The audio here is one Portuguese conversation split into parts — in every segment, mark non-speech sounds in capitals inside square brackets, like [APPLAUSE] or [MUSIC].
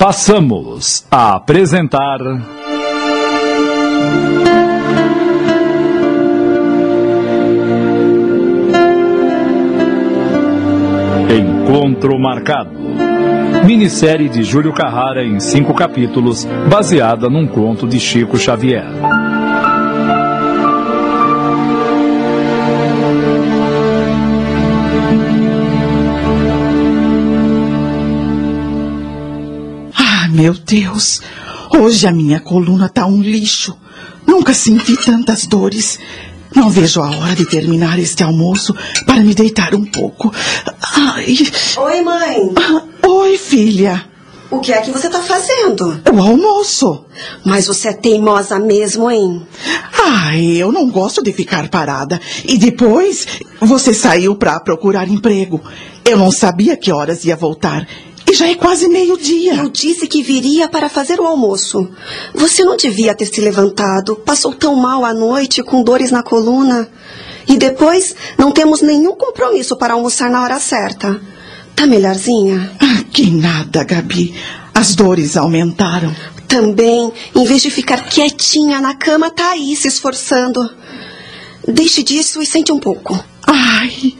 passamos a apresentar. Encontro Marcado. Minissérie de Júlio Carrara em cinco capítulos, baseada num conto de Chico Xavier. Meu Deus! Hoje a minha coluna tá um lixo. Nunca senti tantas dores. Não vejo a hora de terminar este almoço para me deitar um pouco. Ai. Oi, mãe. Ah, oi, filha. O que é que você tá fazendo? O almoço. Mas você é teimosa mesmo, hein? Ai, eu não gosto de ficar parada. E depois, você saiu para procurar emprego. Eu não sabia que horas ia voltar. E já é quase meio-dia. Eu disse que viria para fazer o almoço. Você não devia ter se levantado. Passou tão mal à noite, com dores na coluna. E depois, não temos nenhum compromisso para almoçar na hora certa. Tá melhorzinha? Ah, que nada, Gabi. As dores aumentaram. Também, em vez de ficar quietinha na cama, tá aí se esforçando. Deixe disso e sente um pouco. Ai,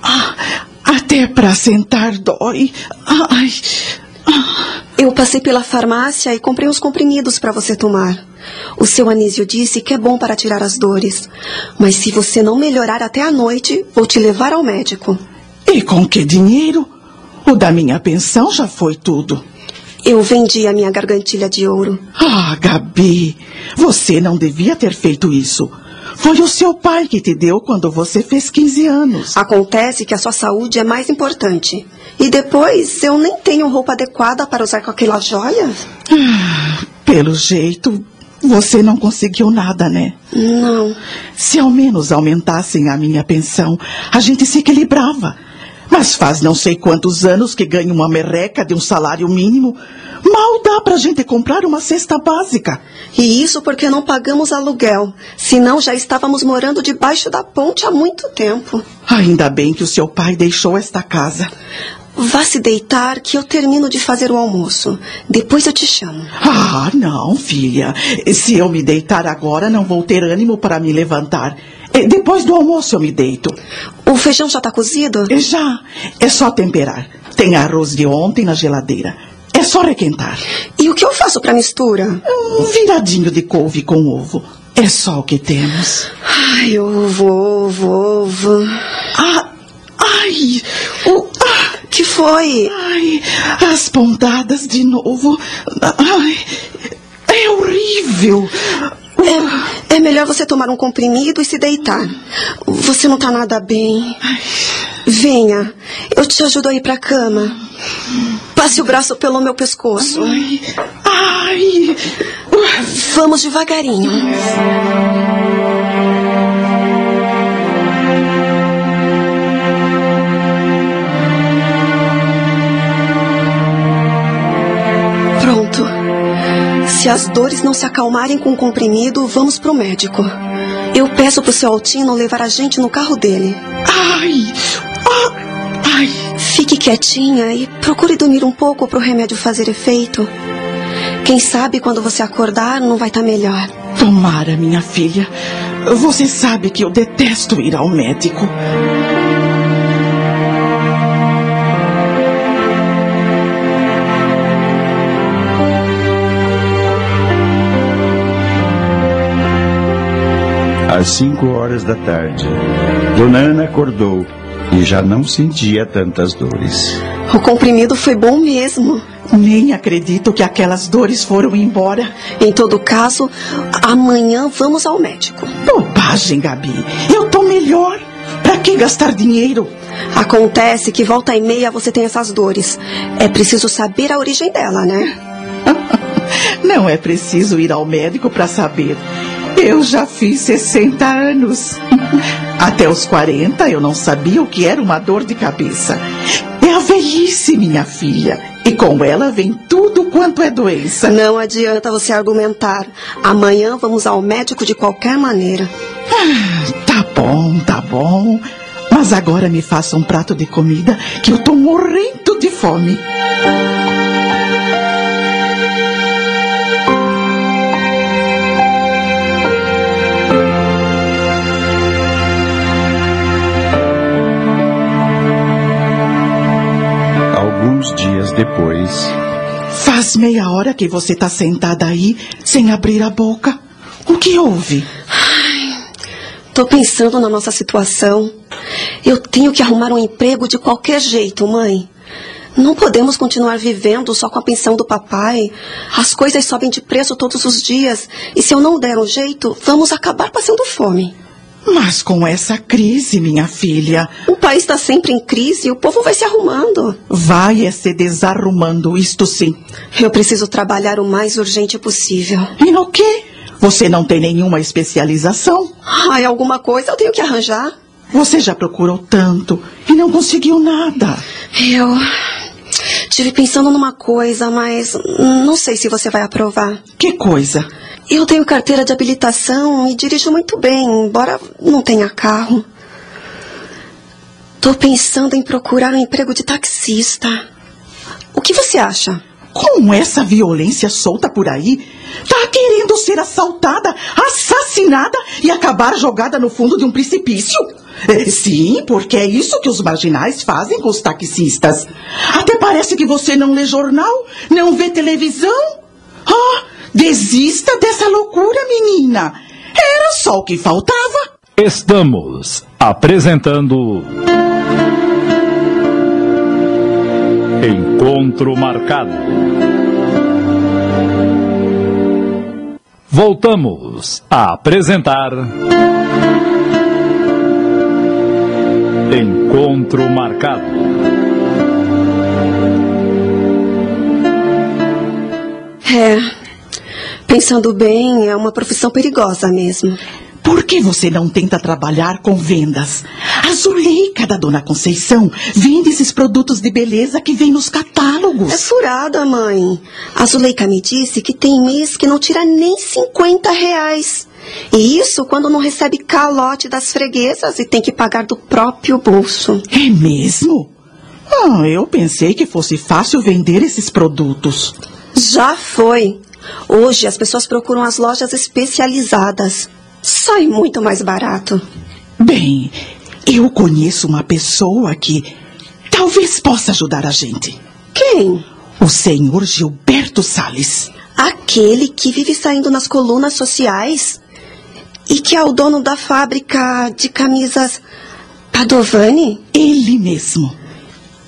ah, até para sentar dói. Ai. Eu passei pela farmácia e comprei uns comprimidos para você tomar. O seu Anísio disse que é bom para tirar as dores. Mas se você não melhorar até a noite, vou te levar ao médico. E com que dinheiro? O da minha pensão já foi tudo. Eu vendi a minha gargantilha de ouro. Ah, Gabi, você não devia ter feito isso. Foi o seu pai que te deu quando você fez 15 anos. Acontece que a sua saúde é mais importante. E depois, eu nem tenho roupa adequada para usar com aquela joia. Ah, pelo jeito, você não conseguiu nada, né? Não. Se ao menos aumentassem a minha pensão, a gente se equilibrava. Mas faz não sei quantos anos que ganho uma merreca de um salário mínimo. Mal dá pra gente comprar uma cesta básica. E isso porque não pagamos aluguel. Senão já estávamos morando debaixo da ponte há muito tempo. Ainda bem que o seu pai deixou esta casa. Vá se deitar que eu termino de fazer o almoço. Depois eu te chamo. Ah, não, filha. Se eu me deitar agora, não vou ter ânimo para me levantar. Depois do almoço eu me deito. O feijão já está cozido? Já. É só temperar. Tem arroz de ontem na geladeira. É só requentar. E o que eu faço para mistura? Um viradinho de couve com ovo. É só o que temos. Ai, ovo, ovo, ovo. Ah, ai, o, ah, que foi? Ai, as pontadas de novo. Ai, é horrível. É, é, melhor você tomar um comprimido e se deitar. Você não está nada bem. Venha, eu te ajudo a ir para a cama. Passe o braço pelo meu pescoço. Ai, ai. Vamos devagarinho. Se as dores não se acalmarem com o comprimido, vamos pro médico. Eu peço pro seu Altino levar a gente no carro dele. Ai! Ah, ai! Fique quietinha e procure dormir um pouco pro remédio fazer efeito. Quem sabe quando você acordar não vai estar tá melhor. Tomara, minha filha. Você sabe que eu detesto ir ao médico. Às cinco horas da tarde, Dona Ana acordou e já não sentia tantas dores. O comprimido foi bom mesmo. Nem acredito que aquelas dores foram embora. Em todo caso, amanhã vamos ao médico. Bobagem, Gabi. Eu tô melhor. Pra que gastar dinheiro? Acontece que volta e meia você tem essas dores. É preciso saber a origem dela, né? [LAUGHS] Não é preciso ir ao médico para saber. Eu já fiz 60 anos. [LAUGHS] Até os 40 eu não sabia o que era uma dor de cabeça. É a velhice, minha filha. E com ela vem tudo quanto é doença. Não adianta você argumentar. Amanhã vamos ao médico de qualquer maneira. Ah, tá bom, tá bom. Mas agora me faça um prato de comida que eu tô morrendo de fome. Solis. Faz meia hora que você está sentada aí, sem abrir a boca. O que houve? Tô pensando na nossa situação. Eu tenho que arrumar um emprego de qualquer jeito, mãe. Não podemos continuar vivendo só com a pensão do papai. As coisas sobem de preço todos os dias. E se eu não der um jeito, vamos acabar passando fome. Mas com essa crise, minha filha. O país está sempre em crise e o povo vai se arrumando. Vai é se desarrumando, isto sim. Eu preciso trabalhar o mais urgente possível. E no quê? Você não tem nenhuma especialização? Ai, alguma coisa eu tenho que arranjar. Você já procurou tanto e não conseguiu nada. Eu. Estive pensando numa coisa, mas não sei se você vai aprovar. Que coisa? Eu tenho carteira de habilitação e dirijo muito bem, embora não tenha carro. Tô pensando em procurar um emprego de taxista. O que você acha? Com essa violência solta por aí, tá querendo ser assaltada, assassinada e acabar jogada no fundo de um precipício? É, sim, porque é isso que os marginais fazem com os taxistas. Até parece que você não lê jornal, não vê televisão. Ah, desista dessa loucura, menina. Era só o que faltava. Estamos apresentando. Encontro marcado. Voltamos a apresentar. Encontro marcado. É. Pensando bem, é uma profissão perigosa mesmo. Por que você não tenta trabalhar com vendas? A Zuleika da Dona Conceição vende esses produtos de beleza que vem nos catálogos. É furada, mãe. A Zuleika me disse que tem mês que não tira nem 50 reais. E isso quando não recebe calote das freguesas e tem que pagar do próprio bolso. É mesmo? Ah, eu pensei que fosse fácil vender esses produtos. Já foi. Hoje as pessoas procuram as lojas especializadas. Sai muito mais barato. Bem, eu conheço uma pessoa que talvez possa ajudar a gente. Quem? O senhor Gilberto Sales. Aquele que vive saindo nas colunas sociais e que é o dono da fábrica de camisas Padovani? Ele mesmo.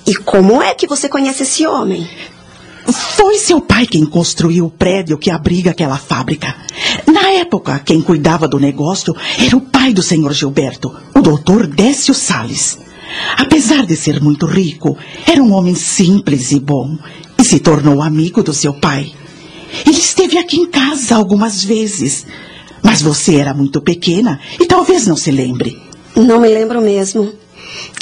E como é que você conhece esse homem? Foi seu pai quem construiu o prédio que abriga aquela fábrica. Na época, quem cuidava do negócio era o pai do senhor Gilberto, o doutor Décio Sales. Apesar de ser muito rico, era um homem simples e bom e se tornou amigo do seu pai. Ele esteve aqui em casa algumas vezes, mas você era muito pequena e talvez não se lembre. Não me lembro mesmo.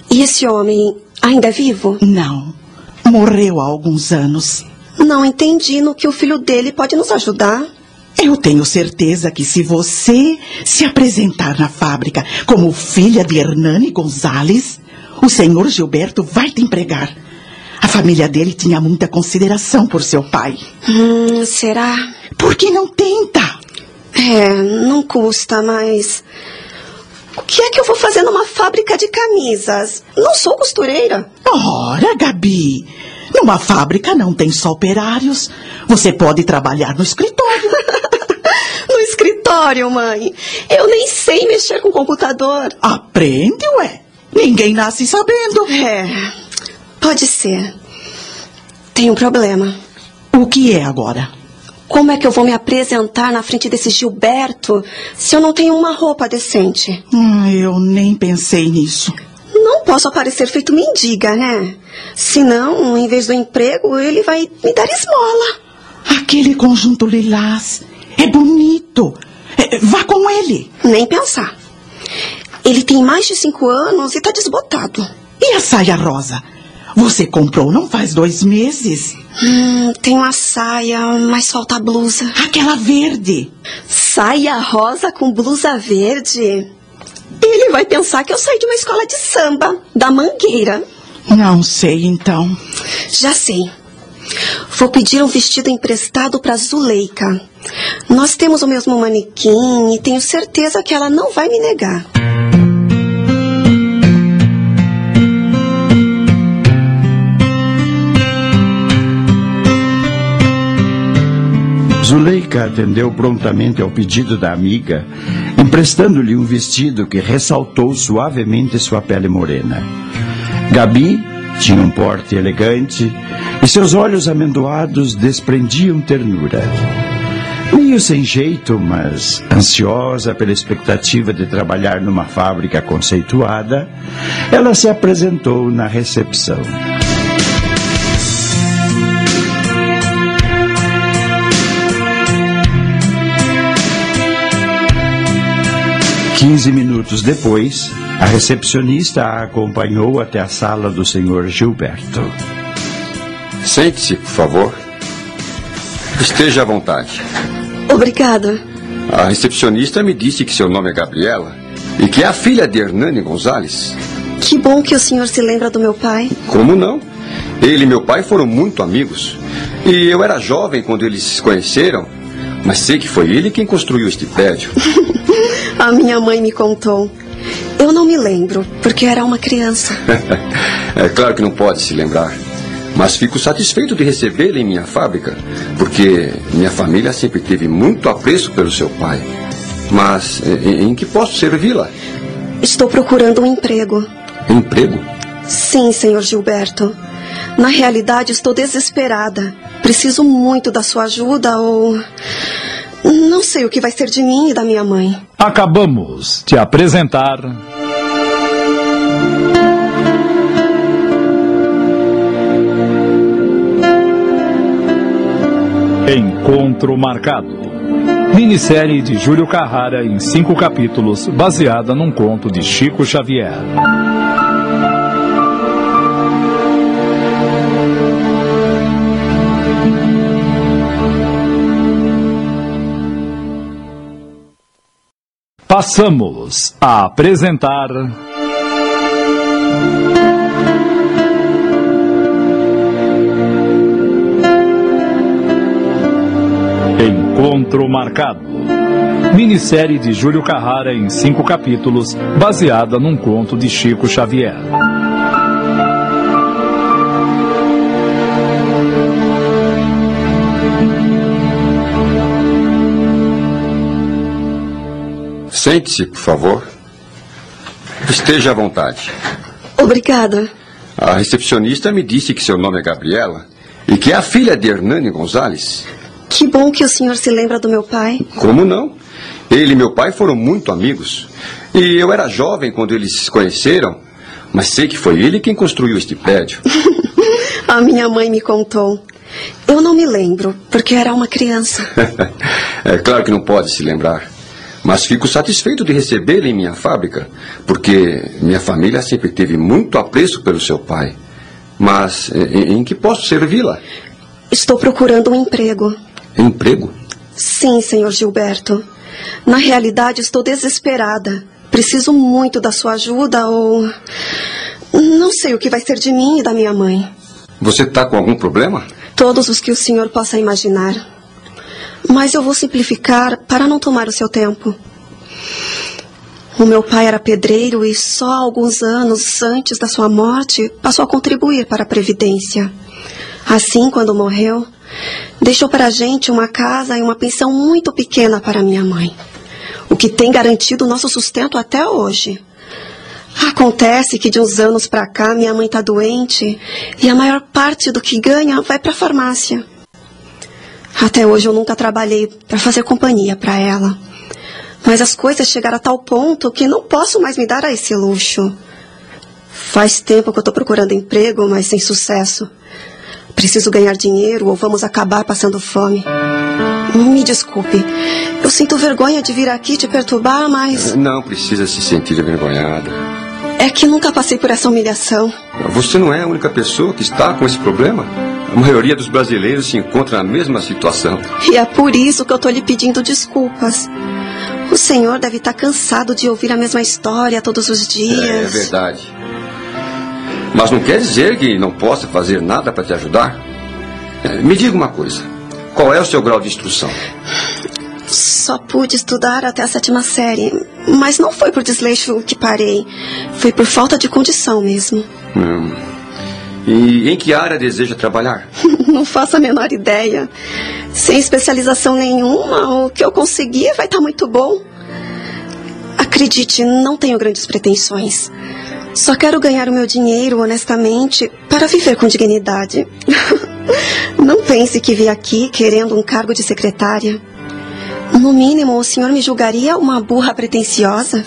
E esse homem ainda é vivo? Não. Morreu há alguns anos. Não entendi no que o filho dele pode nos ajudar. Eu tenho certeza que se você se apresentar na fábrica como filha de Hernani Gonzalez, o senhor Gilberto vai te empregar. A família dele tinha muita consideração por seu pai. Hum, será? Por que não tenta? É, não custa, mas. O que é que eu vou fazer numa fábrica de camisas? Não sou costureira. Ora, Gabi, numa fábrica não tem só operários. Você pode trabalhar no escritório. [LAUGHS] no escritório, mãe. Eu nem sei mexer com computador. Aprende, ué. Ninguém nasce sabendo. É, pode ser. Tem um problema. O que é agora? Como é que eu vou me apresentar na frente desse Gilberto se eu não tenho uma roupa decente? Hum, eu nem pensei nisso. Não posso aparecer feito mendiga, né? Senão, em vez do emprego, ele vai me dar esmola. Aquele conjunto lilás é bonito. É, vá com ele. Nem pensar. Ele tem mais de cinco anos e tá desbotado. E a saia rosa? Você comprou não faz dois meses? Hum, tem uma saia, mas falta a blusa. Aquela verde. Saia rosa com blusa verde? Ele vai pensar que eu saí de uma escola de samba, da Mangueira. Não sei, então. Já sei. Vou pedir um vestido emprestado para Zuleika. Nós temos o mesmo manequim e tenho certeza que ela não vai me negar. Zuleika atendeu prontamente ao pedido da amiga, emprestando-lhe um vestido que ressaltou suavemente sua pele morena. Gabi tinha um porte elegante e seus olhos amendoados desprendiam ternura. Meio sem jeito, mas ansiosa pela expectativa de trabalhar numa fábrica conceituada, ela se apresentou na recepção. Quinze minutos depois, a recepcionista a acompanhou até a sala do senhor Gilberto. Sente-se, por favor. Esteja à vontade. Obrigada. A recepcionista me disse que seu nome é Gabriela e que é a filha de Hernani Gonzalez. Que bom que o senhor se lembra do meu pai. Como não? Ele e meu pai foram muito amigos. E eu era jovem quando eles se conheceram, mas sei que foi ele quem construiu este prédio. [LAUGHS] A minha mãe me contou. Eu não me lembro, porque era uma criança. [LAUGHS] é claro que não pode se lembrar. Mas fico satisfeito de recebê-la em minha fábrica, porque minha família sempre teve muito apreço pelo seu pai. Mas em, em que posso servi-la? Estou procurando um emprego. Emprego? Sim, senhor Gilberto. Na realidade, estou desesperada. Preciso muito da sua ajuda ou. Não sei o que vai ser de mim e da minha mãe. Acabamos de apresentar. Encontro Marcado. Minissérie de Júlio Carrara em cinco capítulos, baseada num conto de Chico Xavier. Passamos a apresentar. Encontro Marcado. Minissérie de Júlio Carrara em cinco capítulos, baseada num conto de Chico Xavier. Sente-se, por favor. Esteja à vontade. Obrigada. A recepcionista me disse que seu nome é Gabriela e que é a filha de Hernani Gonzalez. Que bom que o senhor se lembra do meu pai. Como não? Ele e meu pai foram muito amigos. E eu era jovem quando eles se conheceram, mas sei que foi ele quem construiu este prédio. [LAUGHS] A minha mãe me contou. Eu não me lembro, porque era uma criança. [LAUGHS] é claro que não pode se lembrar. Mas fico satisfeito de recebê-la em minha fábrica, porque minha família sempre teve muito apreço pelo seu pai. Mas em, em que posso servi-la? Estou procurando um emprego. Emprego? Sim, senhor Gilberto. Na realidade, estou desesperada. Preciso muito da sua ajuda ou. Não sei o que vai ser de mim e da minha mãe. Você está com algum problema? Todos os que o senhor possa imaginar. Mas eu vou simplificar para não tomar o seu tempo. O meu pai era pedreiro e só alguns anos antes da sua morte passou a contribuir para a Previdência. Assim, quando morreu, deixou para a gente uma casa e uma pensão muito pequena para minha mãe, o que tem garantido o nosso sustento até hoje. Acontece que de uns anos para cá minha mãe está doente e a maior parte do que ganha vai para a farmácia. Até hoje eu nunca trabalhei para fazer companhia para ela. Mas as coisas chegaram a tal ponto que não posso mais me dar a esse luxo. Faz tempo que eu estou procurando emprego, mas sem sucesso. Preciso ganhar dinheiro ou vamos acabar passando fome. Me desculpe. Eu sinto vergonha de vir aqui te perturbar, mas. Não precisa se sentir envergonhada. É que nunca passei por essa humilhação. Você não é a única pessoa que está com esse problema? A maioria dos brasileiros se encontra na mesma situação. E é por isso que eu estou lhe pedindo desculpas. O senhor deve estar cansado de ouvir a mesma história todos os dias. É, é verdade. Mas não quer dizer que não possa fazer nada para te ajudar. É, me diga uma coisa. Qual é o seu grau de instrução? Só pude estudar até a sétima série. Mas não foi por desleixo que parei. Foi por falta de condição mesmo. Hum. E em que área deseja trabalhar? [LAUGHS] Não faço a menor ideia. Sem especialização nenhuma, o que eu conseguir vai estar tá muito bom. Acredite, não tenho grandes pretensões. Só quero ganhar o meu dinheiro honestamente para viver com dignidade. [LAUGHS] Não pense que vi aqui querendo um cargo de secretária. No mínimo, o senhor me julgaria uma burra pretensiosa?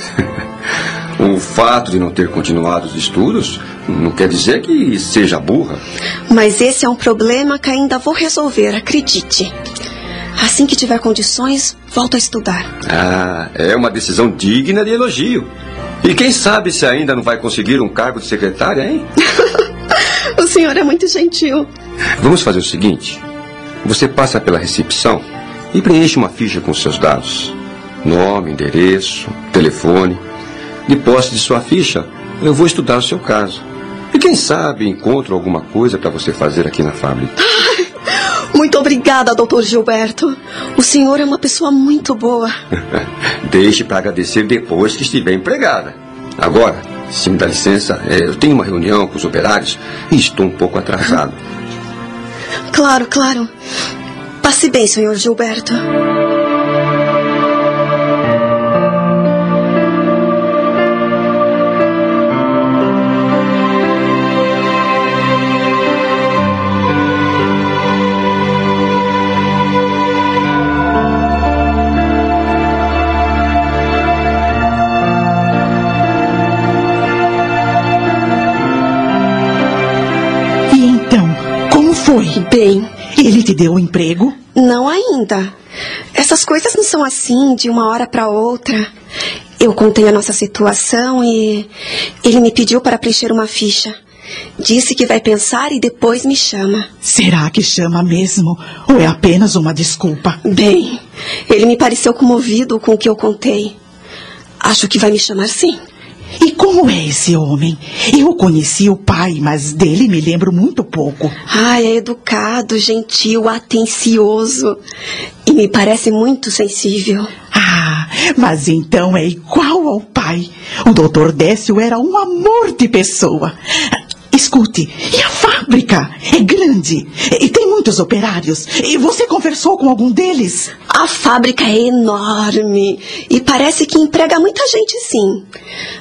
o [LAUGHS] fato de não ter continuado os estudos não quer dizer que seja burra. Mas esse é um problema que ainda vou resolver, acredite. Assim que tiver condições, volto a estudar. Ah, é uma decisão digna de elogio. E quem sabe se ainda não vai conseguir um cargo de secretária, hein? [LAUGHS] o senhor é muito gentil. Vamos fazer o seguinte: você passa pela recepção e preenche uma ficha com seus dados: nome, endereço, telefone. De posse de sua ficha, eu vou estudar o seu caso. E quem sabe encontro alguma coisa para você fazer aqui na fábrica. [LAUGHS] Muito obrigada, doutor Gilberto. O senhor é uma pessoa muito boa. [LAUGHS] Deixe para agradecer depois que estiver empregada. Agora, se me dá licença, é, eu tenho uma reunião com os operários e estou um pouco atrasado. Claro, claro. Passe bem, senhor Gilberto. Bem. Ele te deu um emprego? Não ainda. Essas coisas não são assim de uma hora para outra. Eu contei a nossa situação e ele me pediu para preencher uma ficha. Disse que vai pensar e depois me chama. Será que chama mesmo? Ou é apenas uma desculpa? Bem, ele me pareceu comovido com o que eu contei. Acho que vai me chamar sim. E como é esse homem? Eu conheci o pai, mas dele me lembro muito pouco. Ah, é educado, gentil, atencioso. E me parece muito sensível. Ah, mas então é igual ao pai. O doutor Décio era um amor de pessoa. Escute, e a fábrica? É grande. E tem muitos operários. E você conversou com algum deles? A fábrica é enorme. E parece que emprega muita gente, sim.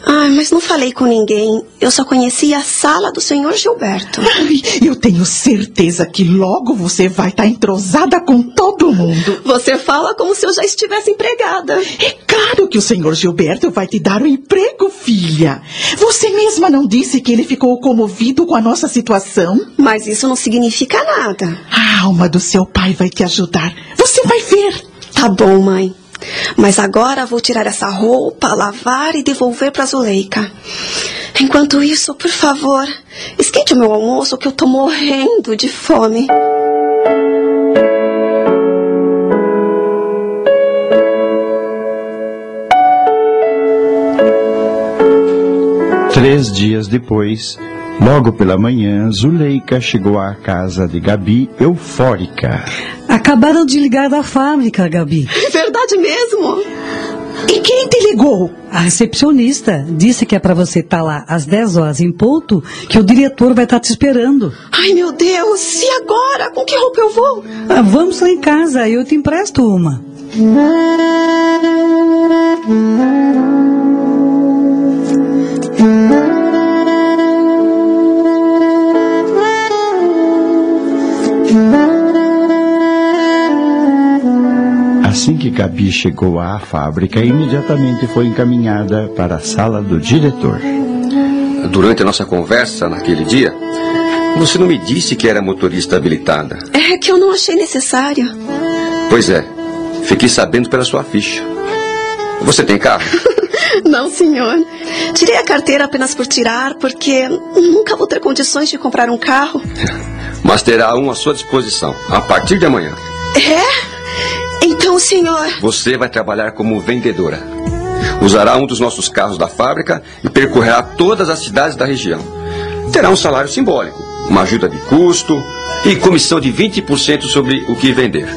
Ah, mas não falei com ninguém. Eu só conheci a sala do senhor Gilberto. Ai, eu tenho certeza que logo você vai estar tá entrosada com todo mundo. Você fala como se eu já estivesse empregada. É claro que o senhor Gilberto vai te dar o um emprego, filha. Você mesma não disse que ele ficou comovido comovido com a nossa situação? Mas isso não significa nada. A alma do seu pai vai te ajudar. Você vai ver. Tá bom, mãe. Mas agora vou tirar essa roupa, lavar e devolver para Zuleika. Enquanto isso, por favor, esquente o meu almoço que eu tô morrendo de fome. Três dias depois, Logo pela manhã, Zuleika chegou à casa de Gabi eufórica. Acabaram de ligar da fábrica, Gabi. É verdade mesmo? E quem te ligou? A recepcionista disse que é para você estar tá lá às 10 horas em ponto, que o diretor vai estar tá te esperando. Ai, meu Deus, e agora? Com que roupa eu vou? Ah, vamos lá em casa, eu te empresto uma. Que Gabi chegou à fábrica, imediatamente foi encaminhada para a sala do diretor. Durante a nossa conversa naquele dia, você não me disse que era motorista habilitada. É que eu não achei necessário. Pois é, fiquei sabendo pela sua ficha. Você tem carro? [LAUGHS] não, senhor. Tirei a carteira apenas por tirar, porque nunca vou ter condições de comprar um carro. Mas terá um à sua disposição, a partir de amanhã. É? Então, senhor. Você vai trabalhar como vendedora. Usará um dos nossos carros da fábrica e percorrerá todas as cidades da região. Terá um salário simbólico, uma ajuda de custo e comissão de 20% sobre o que vender.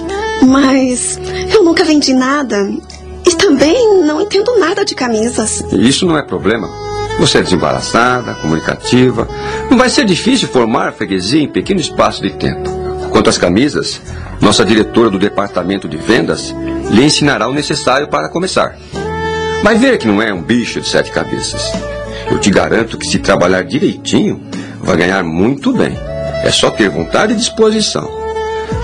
Mas eu nunca vendi nada. E também não entendo nada de camisas. Isso não é problema. Você é desembaraçada, comunicativa. Não vai ser difícil formar freguesia em pequeno espaço de tempo. Quanto às camisas, nossa diretora do departamento de vendas lhe ensinará o necessário para começar. Vai ver que não é um bicho de sete cabeças. Eu te garanto que se trabalhar direitinho, vai ganhar muito bem. É só ter vontade e disposição.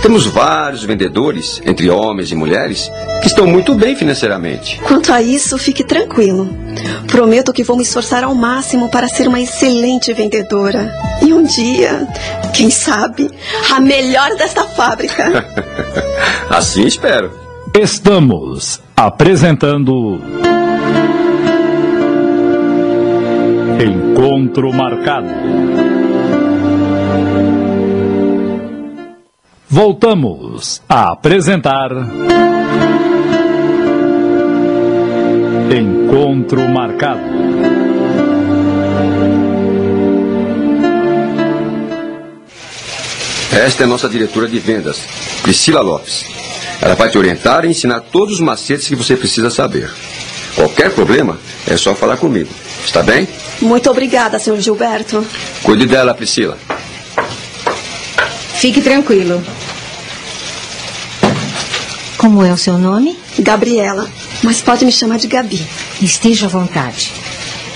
Temos vários vendedores, entre homens e mulheres, que estão muito bem financeiramente. Quanto a isso, fique tranquilo. Prometo que vou me esforçar ao máximo para ser uma excelente vendedora. E um dia, quem sabe, a melhor desta fábrica. [LAUGHS] assim espero. Estamos apresentando. Encontro Marcado. Voltamos a apresentar. Encontro Marcado. Esta é nossa diretora de vendas, Priscila Lopes. Ela vai te orientar e ensinar todos os macetes que você precisa saber. Qualquer problema, é só falar comigo. Está bem? Muito obrigada, senhor Gilberto. Cuide dela, Priscila. Fique tranquilo. Como é o seu nome? Gabriela, mas pode me chamar de Gabi. Esteja à vontade.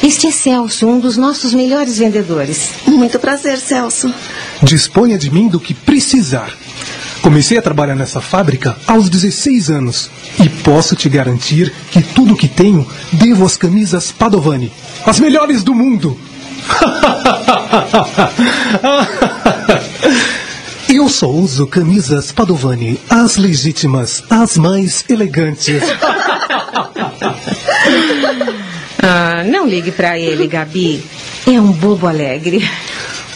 Este é Celso, um dos nossos melhores vendedores. Muito prazer, Celso. Disponha de mim do que precisar. Comecei a trabalhar nessa fábrica aos 16 anos e posso te garantir que tudo que tenho devo às camisas Padovani, as melhores do mundo. [LAUGHS] Eu só uso camisas Padovani, as legítimas, as mais elegantes. ah, não ligue para ele, Gabi. É um bobo alegre.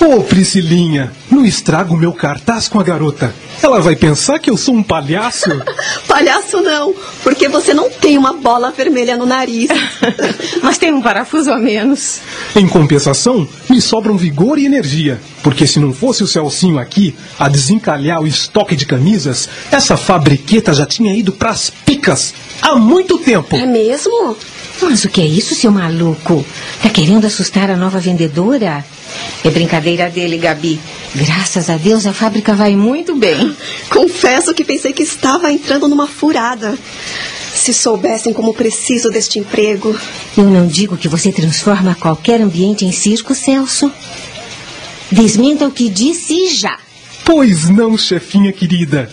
Ô, oh, Priscilinha, não estraga o meu cartaz com a garota. Ela vai pensar que eu sou um palhaço? [LAUGHS] palhaço não, porque você não tem uma bola vermelha no nariz. [LAUGHS] Mas tem um parafuso a menos. Em compensação, me sobram vigor e energia. Porque se não fosse o Celcinho aqui a desencalhar o estoque de camisas, essa fabriqueta já tinha ido pras picas há muito tempo. É mesmo? Mas o que é isso, seu maluco? Tá querendo assustar a nova vendedora? É brincadeira dele, Gabi. Graças a Deus a fábrica vai muito bem. [LAUGHS] Confesso que pensei que estava entrando numa furada. Se soubessem como preciso deste emprego. Eu não digo que você transforma qualquer ambiente em circo, Celso. Desminta o que disse já. Pois não, chefinha querida.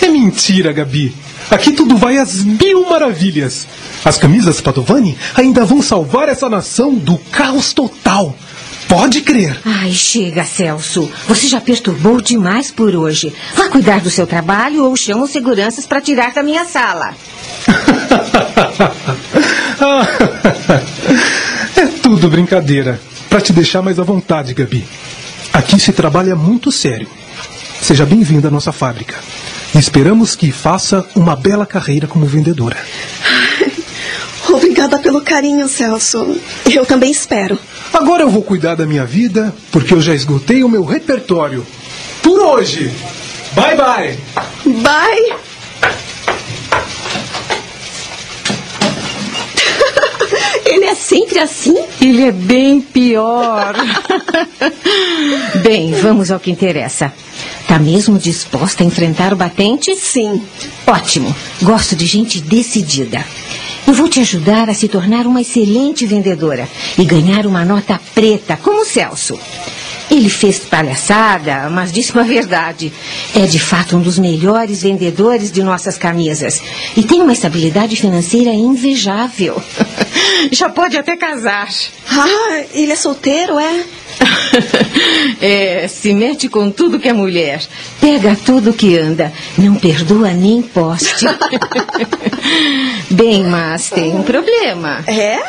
É mentira, Gabi. Aqui tudo vai às mil maravilhas. As camisas Padovani ainda vão salvar essa nação do caos total. Pode crer. Ai, chega, Celso. Você já perturbou demais por hoje. Vá cuidar do seu trabalho ou chamo seguranças para tirar da minha sala. [LAUGHS] é tudo brincadeira. Para te deixar mais à vontade, Gabi. Aqui se trabalha muito sério. Seja bem-vinda à nossa fábrica. Esperamos que faça uma bela carreira como vendedora. [LAUGHS] Obrigada pelo carinho, Celso. Eu também espero. Agora eu vou cuidar da minha vida, porque eu já esgotei o meu repertório. Por hoje. Bye, bye. Bye. [LAUGHS] Ele é sempre assim? Ele é bem pior. [LAUGHS] bem, vamos ao que interessa. Tá mesmo disposta a enfrentar o batente? Sim. Ótimo. Gosto de gente decidida. Eu vou te ajudar a se tornar uma excelente vendedora e ganhar uma nota preta, como o Celso. Ele fez palhaçada, mas disse uma verdade. É de fato um dos melhores vendedores de nossas camisas. E tem uma estabilidade financeira invejável. [LAUGHS] Já pode até casar. Ah, ele é solteiro, é? [LAUGHS] é, se mete com tudo que é mulher. Pega tudo que anda. Não perdoa nem poste. [LAUGHS] Bem, mas tem um problema. É?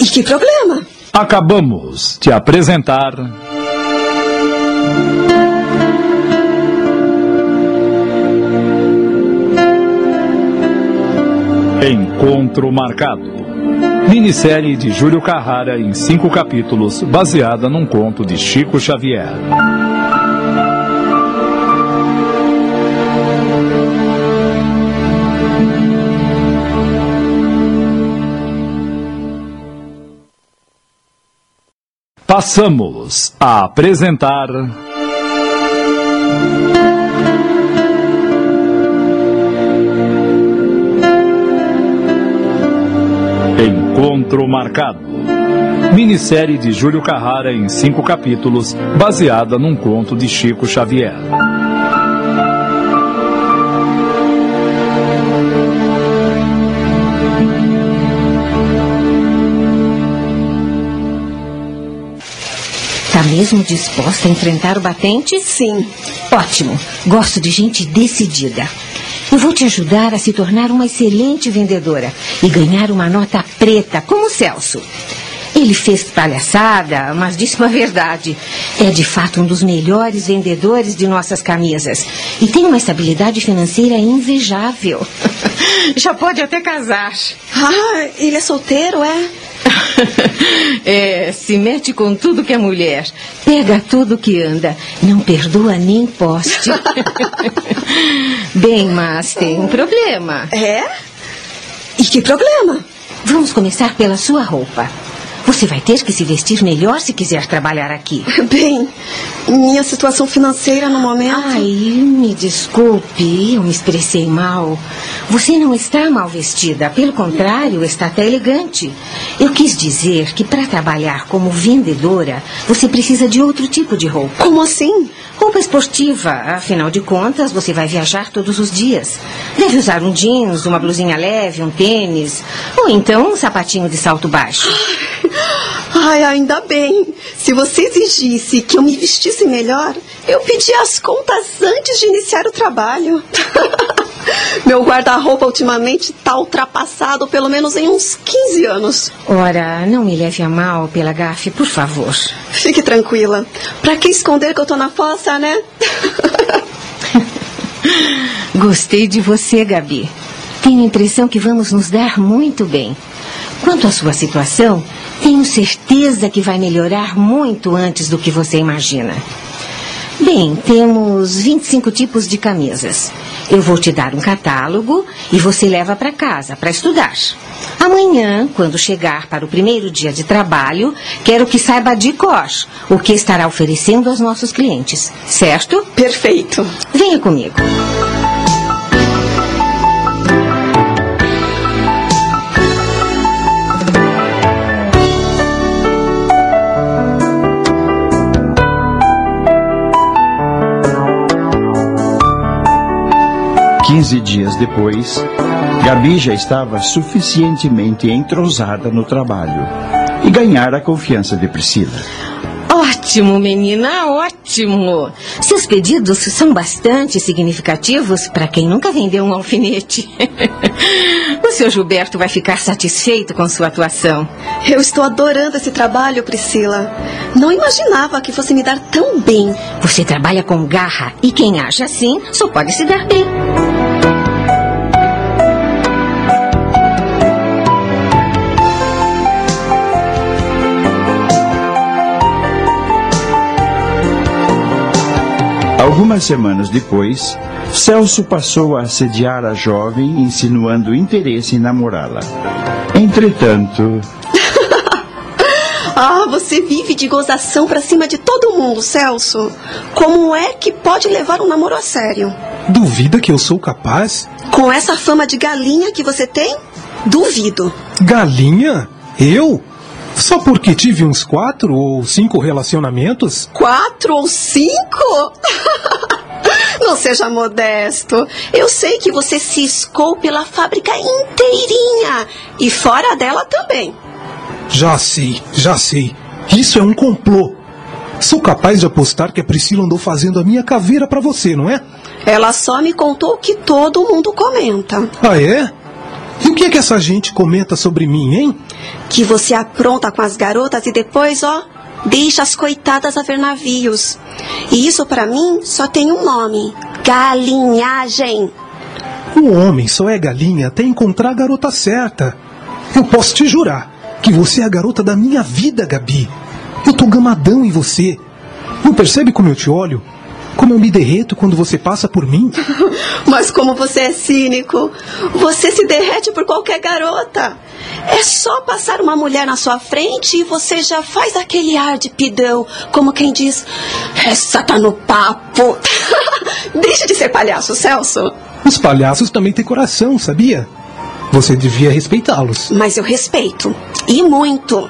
E que problema? Acabamos de apresentar. Encontro Marcado. Minissérie de Júlio Carrara em cinco capítulos, baseada num conto de Chico Xavier. Passamos a apresentar. Encontro Marcado. Minissérie de Júlio Carrara em cinco capítulos, baseada num conto de Chico Xavier. Tá mesmo disposta a enfrentar o batente? Sim. Ótimo. Gosto de gente decidida. Eu vou te ajudar a se tornar uma excelente vendedora e ganhar uma nota preta, como o Celso. Ele fez palhaçada, mas disse uma verdade. É de fato um dos melhores vendedores de nossas camisas. E tem uma estabilidade financeira invejável. [LAUGHS] Já pode até casar. Ah, ele é solteiro, é? [LAUGHS] é, se mete com tudo que é mulher. Pega tudo que anda. Não perdoa nem poste. [LAUGHS] Bem, mas tem um problema. É? E que problema? Vamos começar pela sua roupa. Você vai ter que se vestir melhor se quiser trabalhar aqui. [LAUGHS] Bem, minha situação financeira no momento. Ai, me desculpe, eu me expressei mal. Você não está mal vestida, pelo contrário, está até elegante. Eu quis dizer que para trabalhar como vendedora, você precisa de outro tipo de roupa. Como assim? Roupa esportiva, afinal de contas, você vai viajar todos os dias. Deve usar um jeans, uma blusinha leve, um tênis, ou então um sapatinho de salto baixo. Ai, ainda bem. Se você exigisse que eu me vestisse melhor, eu pedia as contas antes de iniciar o trabalho. [LAUGHS] [LAUGHS] Meu guarda-roupa ultimamente está ultrapassado pelo menos em uns 15 anos. Ora, não me leve a mal pela gafe, por favor. Fique tranquila. Pra que esconder que eu tô na fossa, né? [LAUGHS] Gostei de você, Gabi. Tenho a impressão que vamos nos dar muito bem. Quanto à sua situação, tenho certeza que vai melhorar muito antes do que você imagina. Bem, temos 25 tipos de camisas. Eu vou te dar um catálogo e você leva para casa para estudar. Amanhã, quando chegar para o primeiro dia de trabalho, quero que saiba de cor o que estará oferecendo aos nossos clientes, certo? Perfeito. Venha comigo. 15 dias depois, Gabi já estava suficientemente entrosada no trabalho e ganhara a confiança de Priscila. Ótimo, menina, ótimo. Seus pedidos são bastante significativos para quem nunca vendeu um alfinete. [LAUGHS] o seu Gilberto vai ficar satisfeito com sua atuação. Eu estou adorando esse trabalho, Priscila. Não imaginava que fosse me dar tão bem. Você trabalha com garra e quem age assim só pode se dar bem. Algumas semanas depois, Celso passou a assediar a jovem, insinuando interesse em namorá-la. Entretanto. [LAUGHS] ah, você vive de gozação pra cima de todo mundo, Celso. Como é que pode levar um namoro a sério? Duvida que eu sou capaz? Com essa fama de galinha que você tem? Duvido. Galinha? Eu? Só porque tive uns quatro ou cinco relacionamentos? Quatro ou cinco? [LAUGHS] Não seja modesto. Eu sei que você ciscou pela fábrica inteirinha e fora dela também. Já sei, já sei. Isso é um complô. Sou capaz de apostar que a Priscila andou fazendo a minha caveira para você, não é? Ela só me contou o que todo mundo comenta. Ah, é? E o que é que essa gente comenta sobre mim, hein? Que você apronta com as garotas e depois, ó, deixa as coitadas a ver navios. E isso para mim só tem um nome: galinhagem. O homem só é galinha até encontrar a garota certa. Eu posso te jurar que você é a garota da minha vida, Gabi. Eu tô gamadão em você. Não percebe como eu te olho? Como eu me derreto quando você passa por mim? [LAUGHS] Mas como você é cínico, você se derrete por qualquer garota. É só passar uma mulher na sua frente e você já faz aquele ar de pidão, como quem diz: Essa tá no papo. [LAUGHS] Deixe de ser palhaço, Celso. Os palhaços também têm coração, sabia? Você devia respeitá-los. Mas eu respeito. E muito.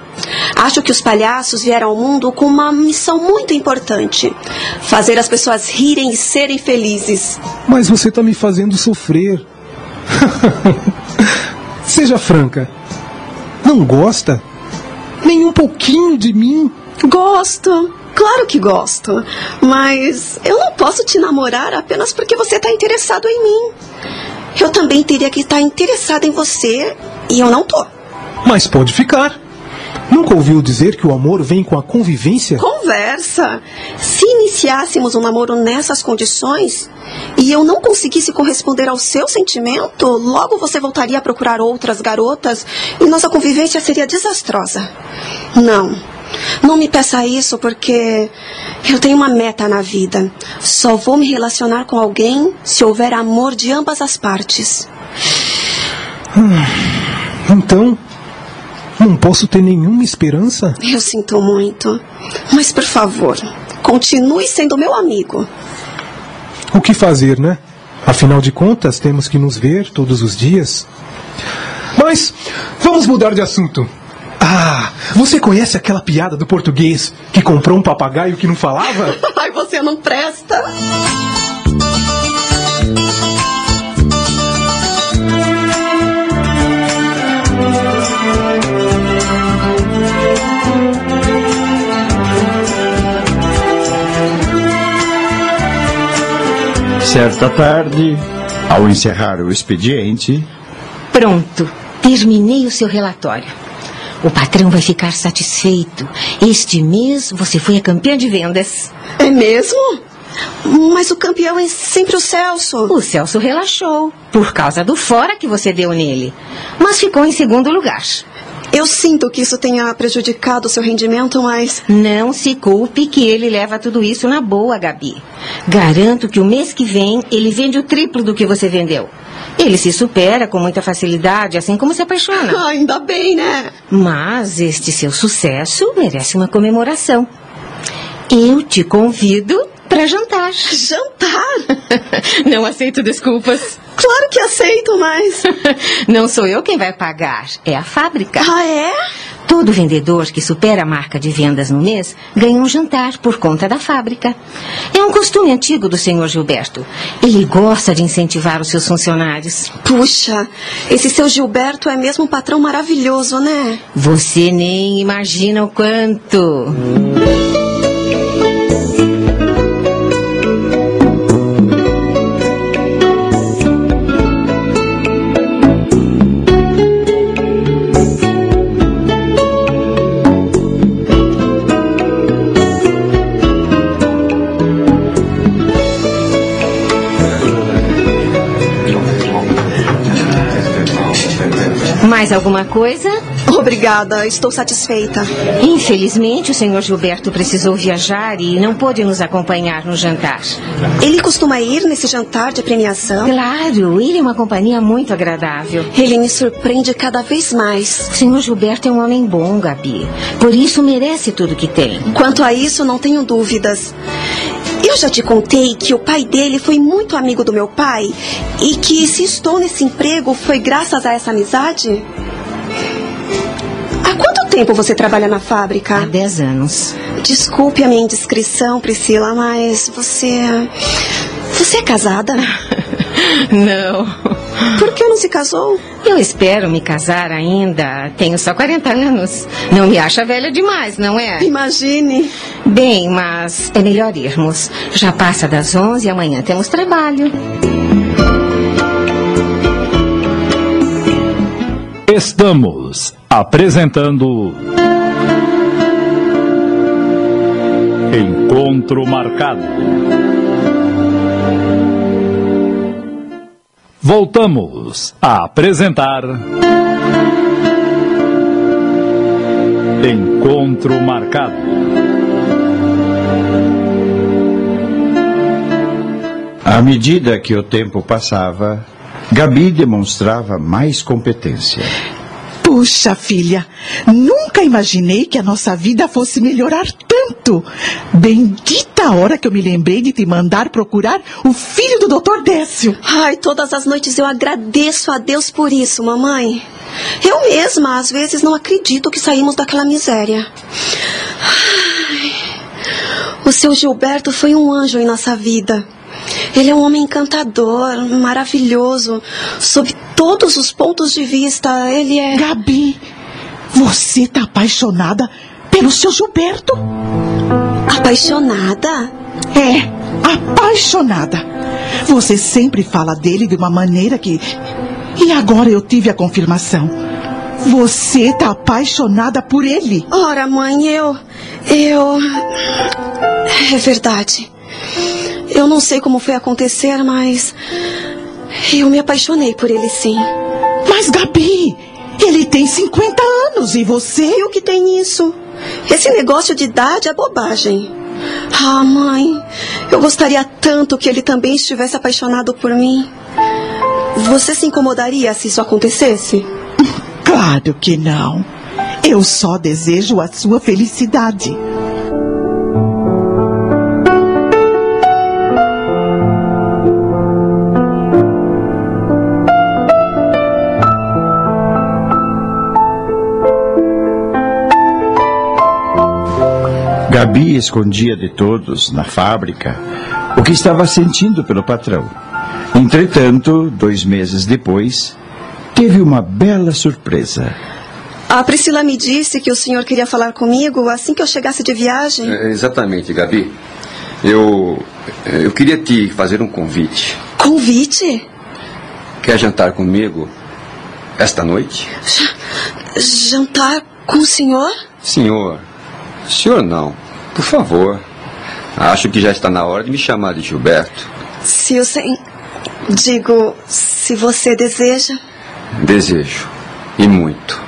Acho que os palhaços vieram ao mundo com uma missão muito importante: fazer as pessoas rirem e serem felizes. Mas você está me fazendo sofrer. [LAUGHS] Seja franca. Não gosta? Nem um pouquinho de mim? Gosto. Claro que gosto. Mas eu não posso te namorar apenas porque você está interessado em mim. Eu também teria que estar interessada em você e eu não tô. Mas pode ficar. Nunca ouviu dizer que o amor vem com a convivência? Conversa! Se iniciássemos um namoro nessas condições e eu não conseguisse corresponder ao seu sentimento, logo você voltaria a procurar outras garotas e nossa convivência seria desastrosa. Não. Não me peça isso porque eu tenho uma meta na vida. Só vou me relacionar com alguém se houver amor de ambas as partes. Então, não posso ter nenhuma esperança? Eu sinto muito. Mas por favor, continue sendo meu amigo. O que fazer, né? Afinal de contas, temos que nos ver todos os dias. Mas vamos mudar de assunto. Ah, você conhece aquela piada do português que comprou um papagaio que não falava? [LAUGHS] Ai, você não presta. Certa tarde, ao encerrar o expediente, Pronto, terminei o seu relatório. O patrão vai ficar satisfeito. Este mês você foi a campeã de vendas. É mesmo? Mas o campeão é sempre o Celso. O Celso relaxou, por causa do fora que você deu nele. Mas ficou em segundo lugar. Eu sinto que isso tenha prejudicado o seu rendimento, mas. Não se culpe que ele leva tudo isso na boa, Gabi. Garanto que o mês que vem ele vende o triplo do que você vendeu. Ele se supera com muita facilidade, assim como se apaixona. [LAUGHS] Ainda bem, né? Mas este seu sucesso merece uma comemoração. Eu te convido para jantar. Jantar? [LAUGHS] Não aceito desculpas. Claro que aceito, mas. [LAUGHS] Não sou eu quem vai pagar, é a fábrica. Ah, é? Todo vendedor que supera a marca de vendas no mês ganha um jantar por conta da fábrica. É um costume antigo do senhor Gilberto. Ele gosta de incentivar os seus funcionários. Puxa, esse seu Gilberto é mesmo um patrão maravilhoso, né? Você nem imagina o quanto. Mais alguma coisa? Obrigada, estou satisfeita. Infelizmente, o senhor Gilberto precisou viajar e não pôde nos acompanhar no jantar. Ele costuma ir nesse jantar de premiação? Claro, ele é uma companhia muito agradável. Ele me surpreende cada vez mais. O senhor Gilberto é um homem bom, Gabi. Por isso merece tudo que tem. Quanto a isso, não tenho dúvidas. Eu já te contei que o pai dele foi muito amigo do meu pai e que se estou nesse emprego foi graças a essa amizade? Tempo você trabalha na fábrica? Há 10 anos. Desculpe a minha indiscrição, Priscila, mas você. Você é casada? [LAUGHS] Não. Por que não se casou? Eu espero me casar ainda. Tenho só 40 anos. Não me acha velha demais, não é? Imagine. Bem, mas é melhor irmos. Já passa das 11 e amanhã temos trabalho. Estamos apresentando. Encontro marcado. Voltamos a apresentar. Encontro marcado. À medida que o tempo passava, Gabi demonstrava mais competência. Puxa, filha, nunca imaginei que a nossa vida fosse melhorar tanto. Bendita a hora que eu me lembrei de te mandar procurar o filho do Dr. Décio. Ai, todas as noites eu agradeço a Deus por isso, mamãe. Eu mesma, às vezes, não acredito que saímos daquela miséria. Ai, o seu Gilberto foi um anjo em nossa vida. Ele é um homem encantador, maravilhoso, sob todos os pontos de vista. Ele é. Gabi, você tá apaixonada pelo seu Gilberto? Apaixonada? É, apaixonada. Você sempre fala dele de uma maneira que. E agora eu tive a confirmação. Você tá apaixonada por ele. Ora, mãe, eu. Eu. É verdade. Eu não sei como foi acontecer, mas. Eu me apaixonei por ele sim. Mas, Gabi, ele tem 50 anos e você. E o que tem nisso? Esse negócio de idade é bobagem. Ah, mãe, eu gostaria tanto que ele também estivesse apaixonado por mim. Você se incomodaria se isso acontecesse? Claro que não. Eu só desejo a sua felicidade. Gabi escondia de todos, na fábrica, o que estava sentindo pelo patrão. Entretanto, dois meses depois, teve uma bela surpresa. A Priscila me disse que o senhor queria falar comigo assim que eu chegasse de viagem. É, exatamente, Gabi. Eu, eu queria te fazer um convite. Convite? Quer jantar comigo esta noite? Jantar com o senhor? Senhor. Senhor não. Por favor. Acho que já está na hora de me chamar de Gilberto. Se o sen... Digo, se você deseja. Desejo. E muito.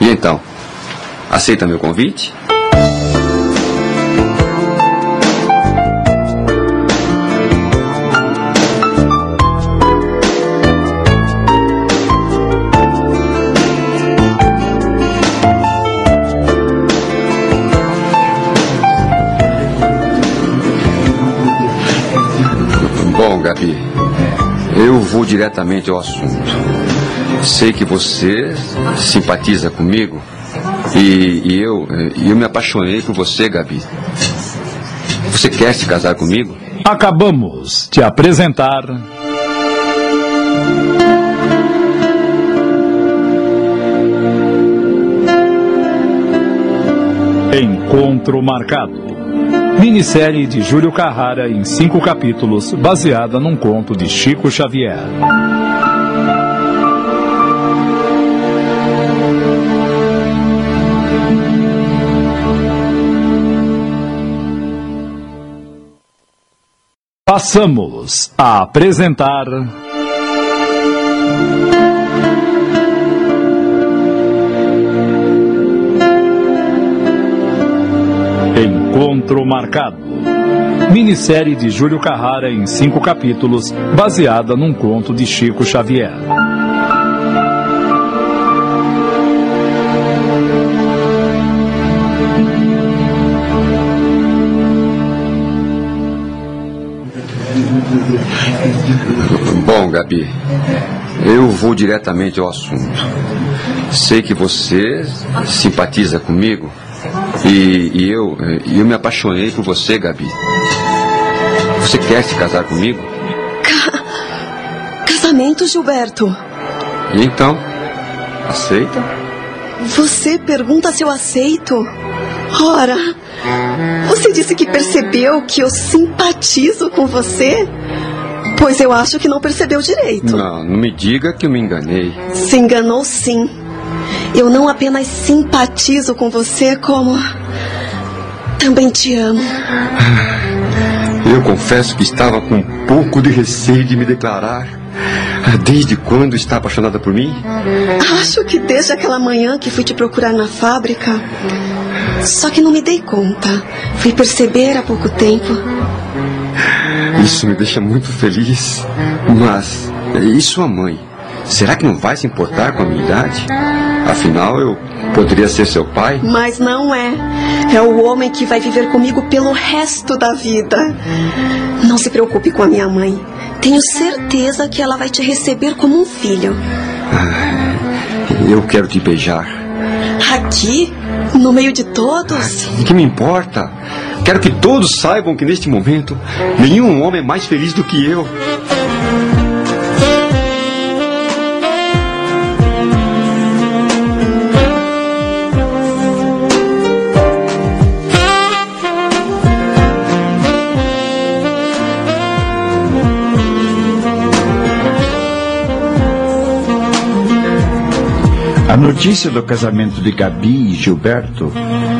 E então? Aceita meu convite? Diretamente ao assunto. Sei que você simpatiza comigo e, e eu, eu me apaixonei por você, Gabi. Você quer se casar comigo? Acabamos de apresentar. Encontro Marcado. Minissérie de Júlio Carrara em cinco capítulos, baseada num conto de Chico Xavier. Passamos a apresentar. Encontro Marcado. Minissérie de Júlio Carrara em cinco capítulos, baseada num conto de Chico Xavier. Bom, Gabi, eu vou diretamente ao assunto. Sei que você simpatiza comigo e, e eu, eu me apaixonei por você, Gabi. Você quer se casar comigo? Ca... Casamento, Gilberto. E então? Aceita? Você pergunta se eu aceito? Ora, você disse que percebeu que eu simpatizo com você? Pois eu acho que não percebeu direito. Não, não me diga que eu me enganei. Se enganou sim. Eu não apenas simpatizo com você, como. Também te amo. Eu confesso que estava com um pouco de receio de me declarar. Desde quando está apaixonada por mim? Acho que desde aquela manhã que fui te procurar na fábrica. Só que não me dei conta. Fui perceber há pouco tempo. Isso me deixa muito feliz. Mas, e sua mãe? Será que não vai se importar com a minha idade? Afinal, eu poderia ser seu pai? Mas não é. É o homem que vai viver comigo pelo resto da vida. Não se preocupe com a minha mãe. Tenho certeza que ela vai te receber como um filho. Ah, eu quero te beijar. Aqui? No meio de todos? O que me importa? Quero que todos saibam que neste momento nenhum homem é mais feliz do que eu. A notícia do casamento de Gabi e Gilberto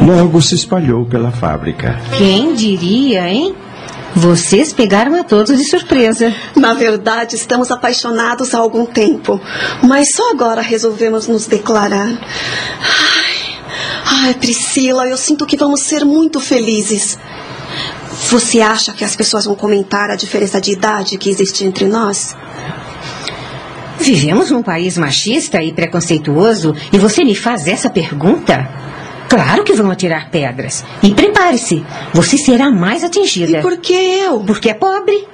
logo se espalhou pela fábrica. Quem diria, hein? Vocês pegaram a todos de surpresa. Na verdade, estamos apaixonados há algum tempo, mas só agora resolvemos nos declarar. Ai, ai, Priscila, eu sinto que vamos ser muito felizes. Você acha que as pessoas vão comentar a diferença de idade que existe entre nós? Vivemos num país machista e preconceituoso e você me faz essa pergunta? Claro que vão atirar pedras. E prepare-se, você será mais atingida. E por que eu? Porque é pobre.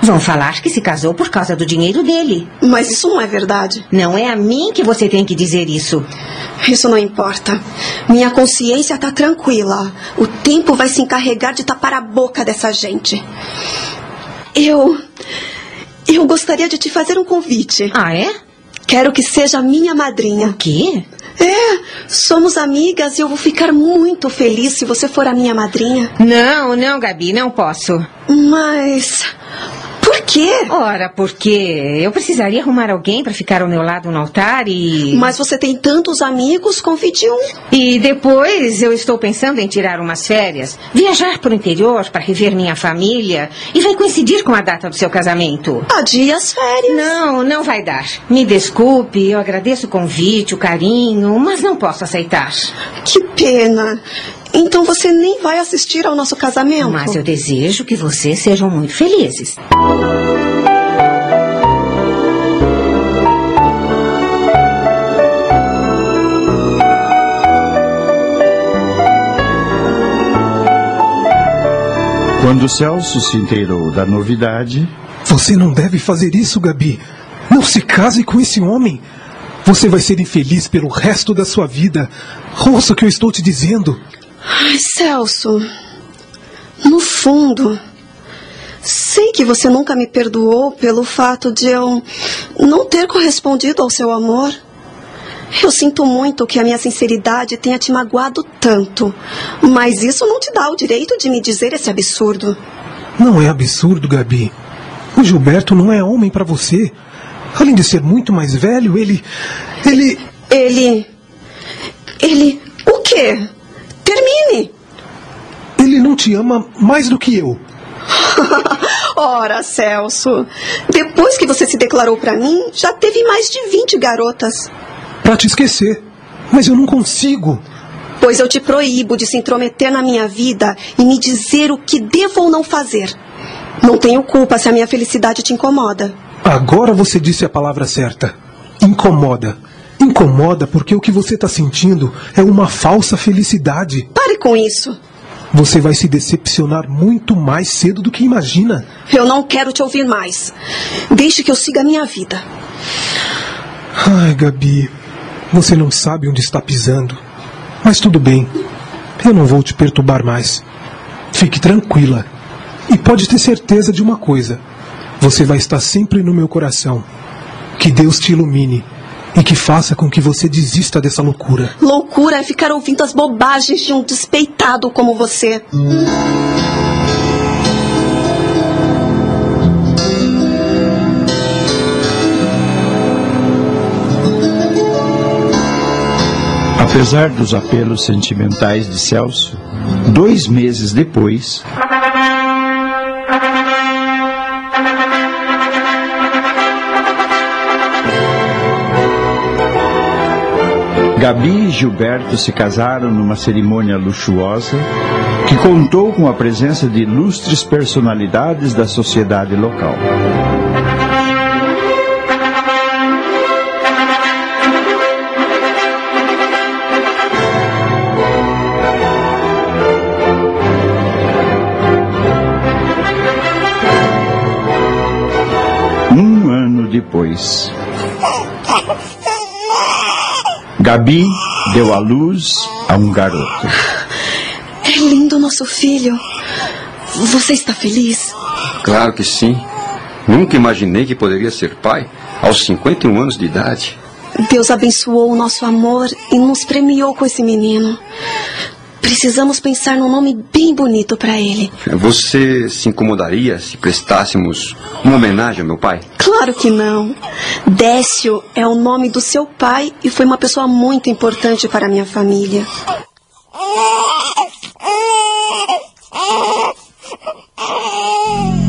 Vão falar que se casou por causa do dinheiro dele. Mas isso não é verdade. Não é a mim que você tem que dizer isso. Isso não importa. Minha consciência está tranquila. O tempo vai se encarregar de tapar a boca dessa gente. Eu. Eu gostaria de te fazer um convite. Ah, é? Quero que seja minha madrinha. O quê? É, somos amigas e eu vou ficar muito feliz se você for a minha madrinha. Não, não, Gabi, não posso. Mas. Por quê? Ora, porque eu precisaria arrumar alguém para ficar ao meu lado no altar e. Mas você tem tantos amigos, convide um. E depois eu estou pensando em tirar umas férias, viajar para o interior para rever minha família e vai coincidir com a data do seu casamento. Adie as férias. Não, não vai dar. Me desculpe, eu agradeço o convite, o carinho, mas não posso aceitar. Que pena. Então você nem vai assistir ao nosso casamento? Mas eu desejo que vocês sejam muito felizes. Quando Celso se inteirou da novidade, Você não deve fazer isso, Gabi. Não se case com esse homem. Você vai ser infeliz pelo resto da sua vida. Ouça o que eu estou te dizendo. Ai, Celso. No fundo, sei que você nunca me perdoou pelo fato de eu não ter correspondido ao seu amor. Eu sinto muito que a minha sinceridade tenha te magoado tanto, mas isso não te dá o direito de me dizer esse absurdo. Não é absurdo, Gabi. O Gilberto não é homem para você. Além de ser muito mais velho, ele. Ele. Ele. Ele. O quê? Termine! Ele não te ama mais do que eu. [LAUGHS] Ora, Celso, depois que você se declarou para mim, já teve mais de 20 garotas. Pra te esquecer. Mas eu não consigo. Pois eu te proíbo de se intrometer na minha vida e me dizer o que devo ou não fazer. Não tenho culpa se a minha felicidade te incomoda. Agora você disse a palavra certa. Incomoda. Incomoda porque o que você está sentindo é uma falsa felicidade. Pare com isso. Você vai se decepcionar muito mais cedo do que imagina. Eu não quero te ouvir mais. Deixe que eu siga a minha vida. Ai, Gabi, você não sabe onde está pisando. Mas tudo bem. Eu não vou te perturbar mais. Fique tranquila. E pode ter certeza de uma coisa: você vai estar sempre no meu coração. Que Deus te ilumine e que faça com que você desista dessa loucura. Loucura é ficar ouvindo as bobagens de um despeitado como você. apesar dos apelos sentimentais de Celso, dois meses depois, Gabi e Gilberto se casaram numa cerimônia luxuosa que contou com a presença de ilustres personalidades da sociedade local. Gabi deu à luz a um garoto. É lindo nosso filho. Você está feliz? Claro que sim. Nunca imaginei que poderia ser pai aos 51 anos de idade. Deus abençoou o nosso amor e nos premiou com esse menino. Precisamos pensar num nome bem bonito para ele. Você se incomodaria se prestássemos uma homenagem ao meu pai? Claro que não. Décio é o nome do seu pai e foi uma pessoa muito importante para a minha família. [LAUGHS]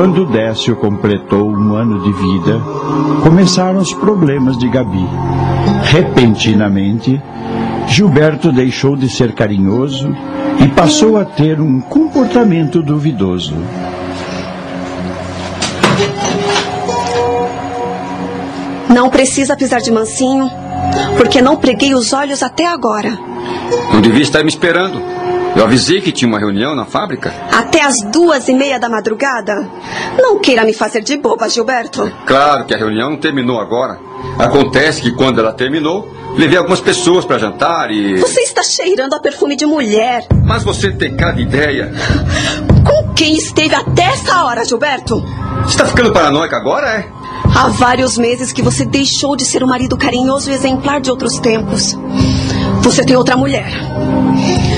Quando Décio completou um ano de vida, começaram os problemas de Gabi. Repentinamente, Gilberto deixou de ser carinhoso e passou a ter um comportamento duvidoso. Não precisa pisar de mansinho, porque não preguei os olhos até agora. Não devia estar me esperando. Eu avisei que tinha uma reunião na fábrica. Até as duas e meia da madrugada? Não queira me fazer de boba, Gilberto. Claro que a reunião não terminou agora. Acontece que quando ela terminou, levei algumas pessoas para jantar e. Você está cheirando a perfume de mulher. Mas você tem cada ideia. Com quem esteve até essa hora, Gilberto? Está ficando paranoica agora, é? Há vários meses que você deixou de ser o marido carinhoso e exemplar de outros tempos. Você tem outra mulher.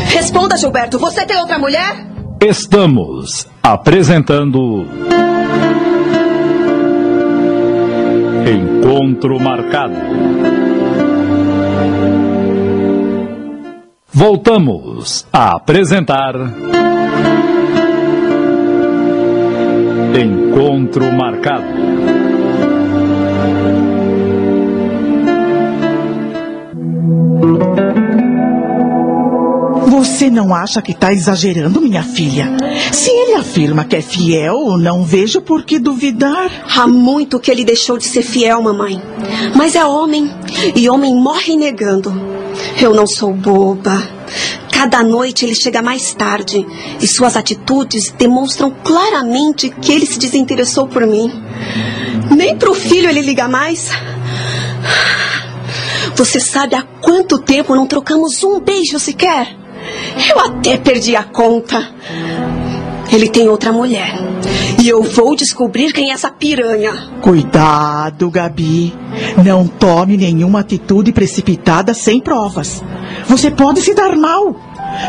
Responda, Gilberto, você tem outra mulher? Estamos apresentando. Encontro marcado. Voltamos a apresentar. Encontro marcado. Você não acha que está exagerando, minha filha? Se ele afirma que é fiel, não vejo por que duvidar. Há muito que ele deixou de ser fiel, mamãe. Mas é homem, e homem morre negando. Eu não sou boba. Cada noite ele chega mais tarde e suas atitudes demonstram claramente que ele se desinteressou por mim. Nem pro filho ele liga mais. Você sabe há quanto tempo não trocamos um beijo sequer? Eu até perdi a conta. Ele tem outra mulher. E eu vou descobrir quem é essa piranha. Cuidado, Gabi. Não tome nenhuma atitude precipitada sem provas. Você pode se dar mal.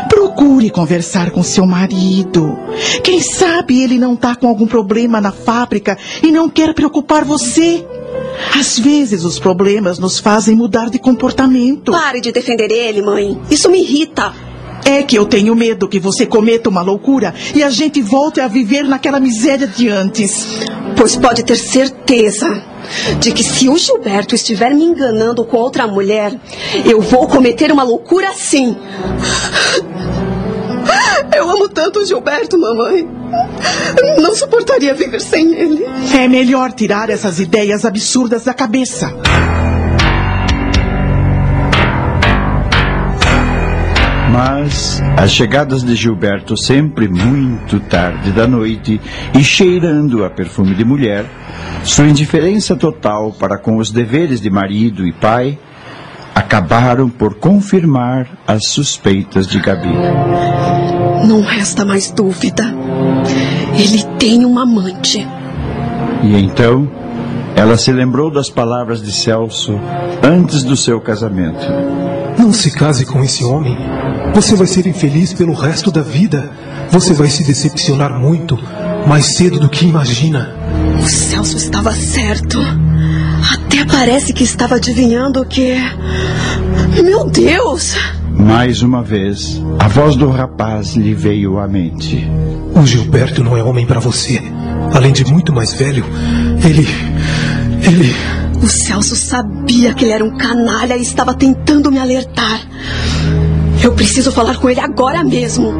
Procure conversar com seu marido. Quem sabe ele não está com algum problema na fábrica e não quer preocupar você. Às vezes os problemas nos fazem mudar de comportamento. Pare de defender ele, mãe. Isso me irrita. É que eu tenho medo que você cometa uma loucura e a gente volte a viver naquela miséria de antes. Pois pode ter certeza de que se o Gilberto estiver me enganando com outra mulher, eu vou cometer uma loucura sim. Eu amo tanto o Gilberto, mamãe. Não suportaria viver sem ele. É melhor tirar essas ideias absurdas da cabeça. Mas as chegadas de Gilberto sempre muito tarde da noite e cheirando a perfume de mulher, sua indiferença total para com os deveres de marido e pai, acabaram por confirmar as suspeitas de Gabi. Não resta mais dúvida. Ele tem uma amante. E então, ela se lembrou das palavras de Celso antes do seu casamento. Não se case com esse homem. Você vai ser infeliz pelo resto da vida. Você vai se decepcionar muito, mais cedo do que imagina. O Celso estava certo. Até parece que estava adivinhando que. Meu Deus! Mais uma vez, a voz do rapaz lhe veio à mente. O Gilberto não é homem para você. Além de muito mais velho, ele. Ele. O Celso sabia que ele era um canalha e estava tentando me alertar. Eu preciso falar com ele agora mesmo.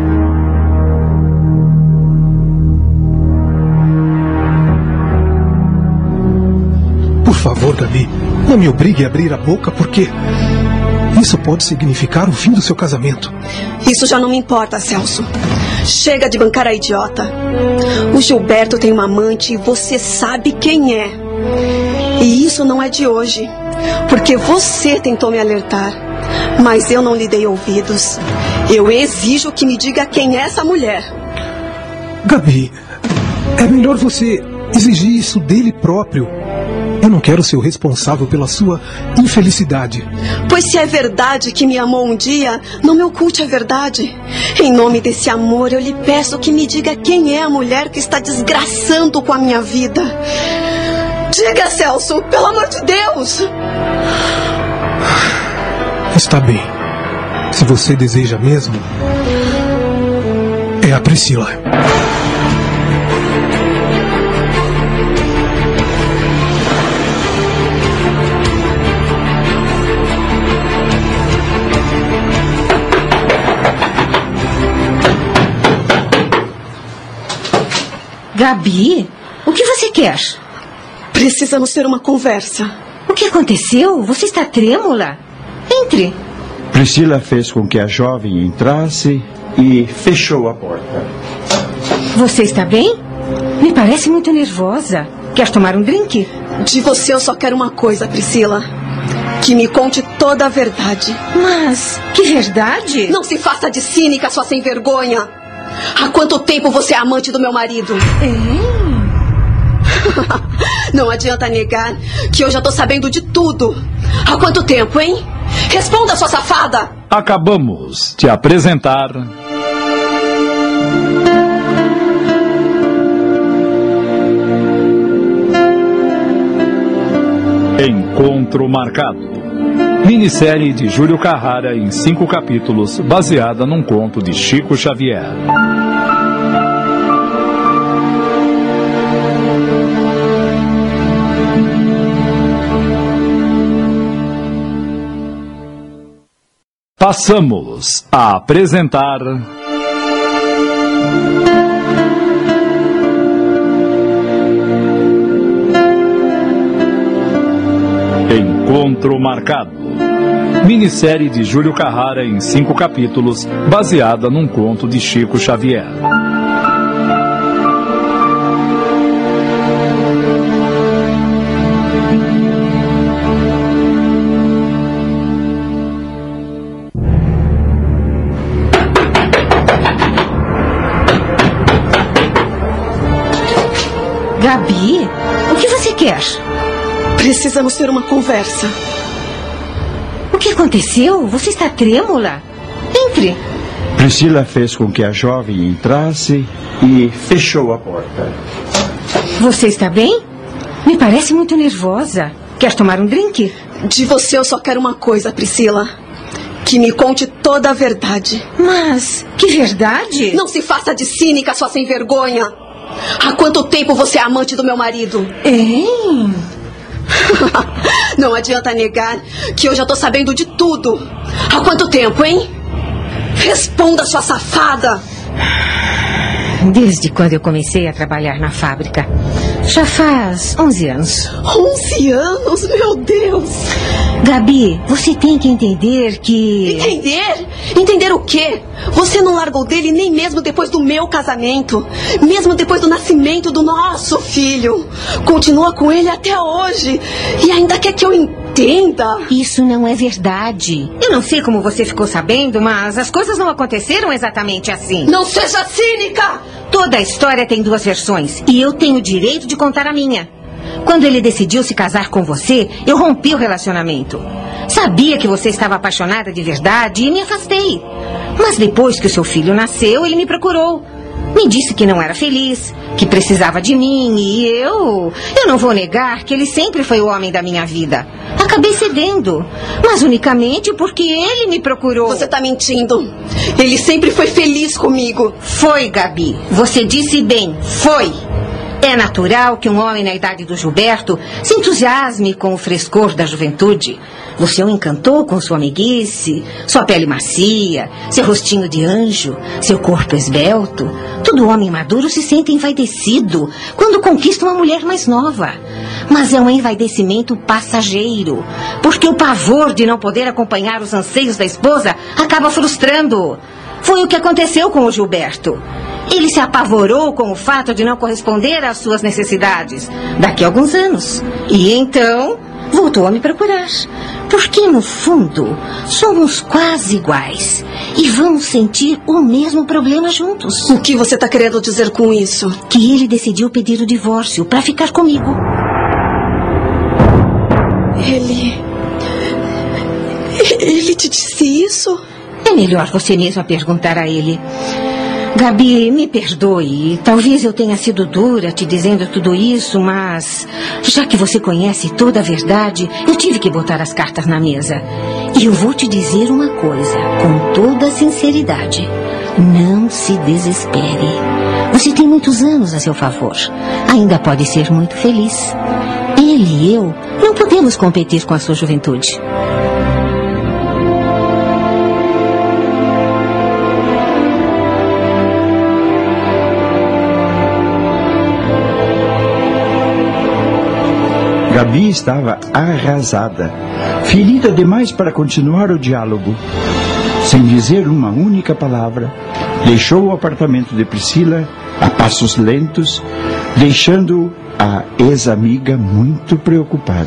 Por favor, Gabi, não me obrigue a abrir a boca porque. Isso pode significar o fim do seu casamento. Isso já não me importa, Celso. Chega de bancar a idiota. O Gilberto tem uma amante e você sabe quem é. E isso não é de hoje. Porque você tentou me alertar. Mas eu não lhe dei ouvidos. Eu exijo que me diga quem é essa mulher. Gabi, é melhor você exigir isso dele próprio. Eu não quero ser o responsável pela sua infelicidade. Pois se é verdade que me amou um dia, não me oculte a verdade. Em nome desse amor, eu lhe peço que me diga quem é a mulher que está desgraçando com a minha vida. Diga, Celso, pelo amor de Deus! Está bem. Se você deseja mesmo, é a Priscila. Gabi, o que você quer? Precisamos ter uma conversa. O que aconteceu? Você está trêmula? Entre. Priscila fez com que a jovem entrasse e fechou a porta. Você está bem? Me parece muito nervosa. Quer tomar um drink? De você eu só quero uma coisa, Priscila. Que me conte toda a verdade. Mas, que verdade? Não se faça de cínica, sua sem vergonha. Há quanto tempo você é amante do meu marido? É? [LAUGHS] Não adianta negar que eu já tô sabendo de tudo. Há quanto tempo, hein? Responda, sua safada! Acabamos de apresentar. Encontro Marcado. Minissérie de Júlio Carrara em cinco capítulos, baseada num conto de Chico Xavier. Passamos a apresentar. Encontro Marcado. Minissérie de Júlio Carrara em cinco capítulos, baseada num conto de Chico Xavier. Gabi, o que você quer? Precisamos ter uma conversa. O que aconteceu? Você está trêmula? Entre. Priscila fez com que a jovem entrasse e fechou a porta. Você está bem? Me parece muito nervosa. Quer tomar um drink? De você eu só quero uma coisa, Priscila. Que me conte toda a verdade. Mas, que verdade? Não se faça de cínica, sua sem vergonha. Há quanto tempo você é amante do meu marido? Hein? [LAUGHS] Não adianta negar que eu já tô sabendo de tudo. Há quanto tempo, hein? Responda, sua safada! Desde quando eu comecei a trabalhar na fábrica. Já faz 11 anos. 11 anos, meu Deus! Gabi, você tem que entender que. Entender? Entender o quê? Você não largou dele nem mesmo depois do meu casamento. Mesmo depois do nascimento do nosso filho. Continua com ele até hoje. E ainda quer que eu entenda. Isso não é verdade. Eu não sei como você ficou sabendo, mas as coisas não aconteceram exatamente assim. Não seja cínica! Toda a história tem duas versões e eu tenho o direito de contar a minha. Quando ele decidiu se casar com você, eu rompi o relacionamento. Sabia que você estava apaixonada de verdade e me afastei. Mas depois que o seu filho nasceu, ele me procurou. Me disse que não era feliz, que precisava de mim e eu. Eu não vou negar que ele sempre foi o homem da minha vida. Acabei cedendo, mas unicamente porque ele me procurou. Você tá mentindo. Ele sempre foi feliz comigo. Foi, Gabi. Você disse bem, foi. É natural que um homem na idade do Gilberto se entusiasme com o frescor da juventude. Você o encantou com sua amiguice, sua pele macia, seu rostinho de anjo, seu corpo esbelto. Todo homem maduro se sente envaidecido quando conquista uma mulher mais nova. Mas é um envaidecimento passageiro, porque o pavor de não poder acompanhar os anseios da esposa acaba frustrando. Foi o que aconteceu com o Gilberto. Ele se apavorou com o fato de não corresponder às suas necessidades daqui a alguns anos. E então voltou a me procurar. Porque, no fundo, somos quase iguais. E vamos sentir o mesmo problema juntos. O que você está querendo dizer com isso? Que ele decidiu pedir o divórcio para ficar comigo. Ele. Ele te disse isso? É melhor você mesma perguntar a ele. Gabi, me perdoe. Talvez eu tenha sido dura te dizendo tudo isso, mas já que você conhece toda a verdade, eu tive que botar as cartas na mesa. E eu vou te dizer uma coisa, com toda sinceridade. Não se desespere. Você tem muitos anos a seu favor. Ainda pode ser muito feliz. Ele e eu não podemos competir com a sua juventude. Gabi estava arrasada, ferida demais para continuar o diálogo. Sem dizer uma única palavra, deixou o apartamento de Priscila a passos lentos, deixando a ex-amiga muito preocupada.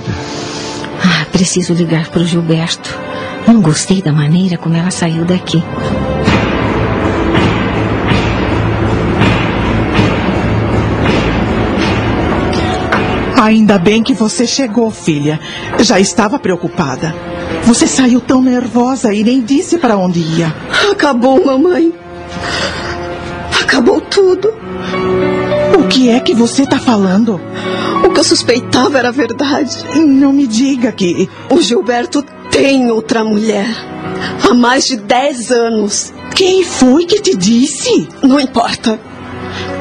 Ah, preciso ligar para o Gilberto. Não gostei da maneira como ela saiu daqui. Ainda bem que você chegou, filha. Já estava preocupada. Você saiu tão nervosa e nem disse para onde ia. Acabou, mamãe. Acabou tudo. O que é que você está falando? O que eu suspeitava era verdade. Não me diga que. O Gilberto tem outra mulher. Há mais de dez anos. Quem foi que te disse? Não importa.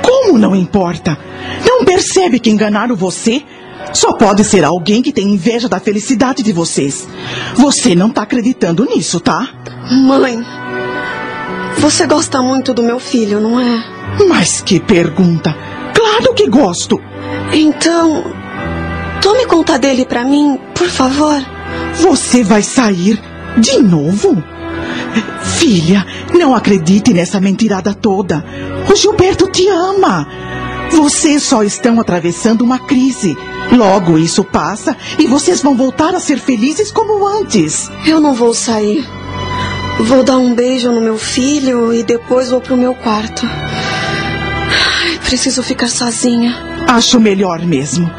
Como não importa? Não percebe que enganaram você? Só pode ser alguém que tem inveja da felicidade de vocês. Você não está acreditando nisso, tá? Mãe, você gosta muito do meu filho, não é? Mas que pergunta! Claro que gosto! Então, tome conta dele para mim, por favor. Você vai sair de novo? Filha, não acredite nessa mentirada toda. O Gilberto te ama. Vocês só estão atravessando uma crise. Logo isso passa e vocês vão voltar a ser felizes como antes. Eu não vou sair. Vou dar um beijo no meu filho e depois vou pro meu quarto. Ai, preciso ficar sozinha. Acho melhor mesmo.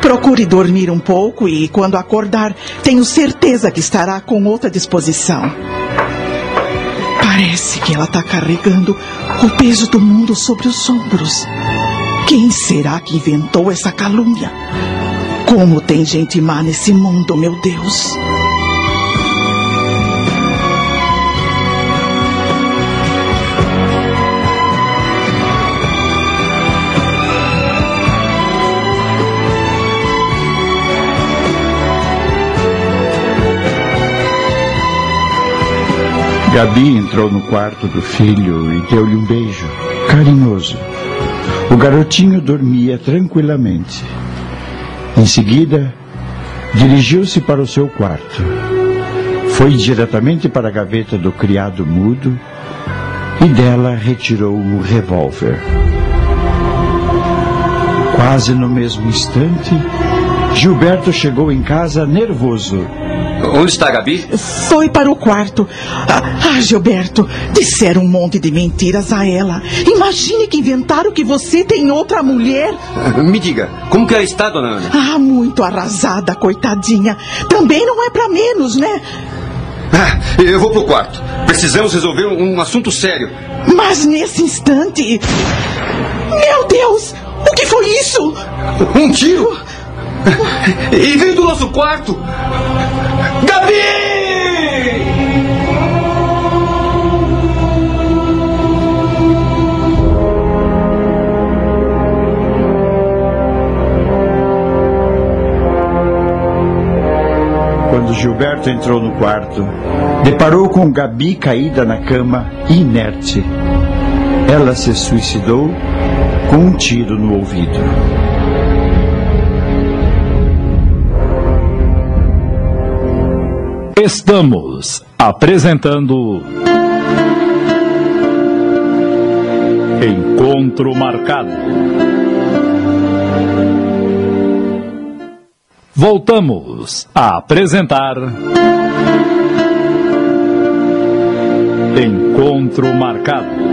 Procure dormir um pouco e, quando acordar, tenho certeza que estará com outra disposição. Parece que ela está carregando o peso do mundo sobre os ombros. Quem será que inventou essa calúnia? Como tem gente má nesse mundo, meu Deus? Gabi entrou no quarto do filho e deu-lhe um beijo, carinhoso. O garotinho dormia tranquilamente. Em seguida, dirigiu-se para o seu quarto. Foi diretamente para a gaveta do criado mudo e dela retirou o revólver. Quase no mesmo instante, Gilberto chegou em casa nervoso. Onde está a Gabi? Foi para o quarto. Ah, ah, Gilberto, disseram um monte de mentiras a ela. Imagine que inventaram que você tem outra mulher. Me diga, como que ela está, dona Ana? Ah, muito arrasada, coitadinha. Também não é para menos, né? Ah, eu vou pro quarto. Precisamos resolver um, um assunto sério. Mas nesse instante. Meu Deus! O que foi isso? Um tiro! [LAUGHS] E veio do nosso quarto! Gabi! Quando Gilberto entrou no quarto, deparou com Gabi caída na cama, inerte. Ela se suicidou com um tiro no ouvido. Estamos apresentando. Encontro Marcado. Voltamos a apresentar. Encontro Marcado.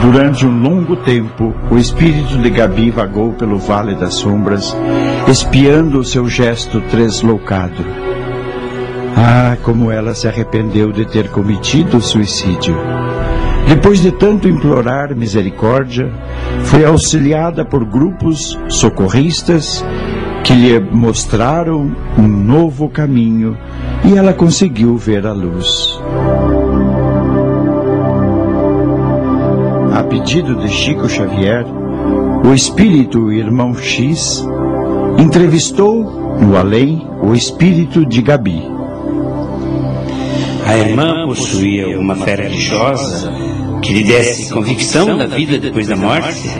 Durante um longo tempo, o espírito de Gabi vagou pelo Vale das Sombras, espiando o seu gesto tresloucado. Ah, como ela se arrependeu de ter cometido o suicídio. Depois de tanto implorar misericórdia, foi auxiliada por grupos socorristas que lhe mostraram um novo caminho e ela conseguiu ver a luz. Pedido de Chico Xavier, o espírito irmão X entrevistou no além o espírito de Gabi. A irmã possuía alguma fé religiosa que lhe desse convicção da vida depois da morte?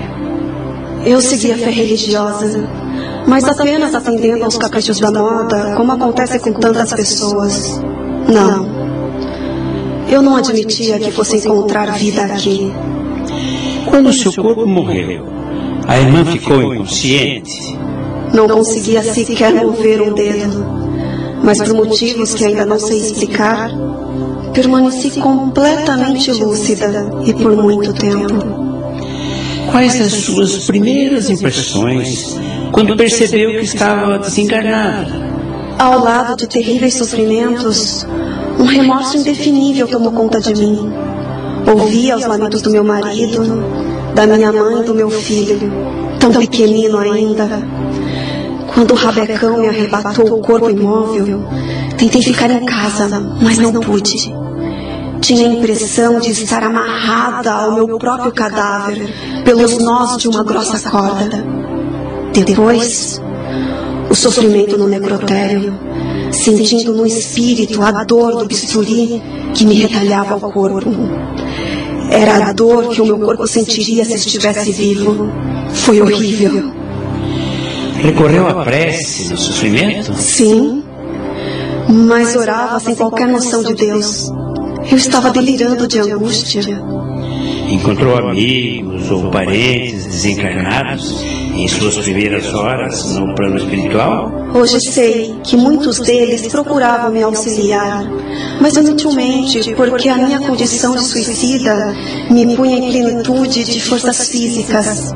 Eu segui a fé religiosa, mas apenas atendendo aos caprichos da moda, como acontece com tantas pessoas. Não. Eu não admitia que fosse encontrar vida aqui. Quando seu corpo morreu, a irmã ficou inconsciente? Não conseguia sequer mover um dedo, mas por motivos que ainda não sei explicar, permaneci completamente lúcida e por muito tempo. Quais as suas primeiras impressões quando percebeu que estava desencarnada? Ao lado de terríveis sofrimentos, um remorso indefinível tomou conta de mim. Ouvia os lamentos do meu marido, da minha mãe e do meu filho, tão pequenino ainda. Quando o rabecão me arrebatou o corpo imóvel, tentei ficar em casa, mas não pude. Tinha a impressão de estar amarrada ao meu próprio cadáver pelos nós de uma grossa corda. Depois, o sofrimento no necrotério, sentindo no espírito a dor do bisturi que me retalhava ao corpo. Era a dor que o meu corpo sentiria se estivesse vivo. Foi horrível. Recorreu à prece no sofrimento? Sim, mas orava sem qualquer noção de Deus. Eu estava delirando de angústia. Encontrou amigos ou parentes desencarnados em suas primeiras horas no plano espiritual? Hoje sei que muitos deles procuravam me auxiliar, mas inutilmente, porque a minha condição de suicida me punha em plenitude de forças físicas.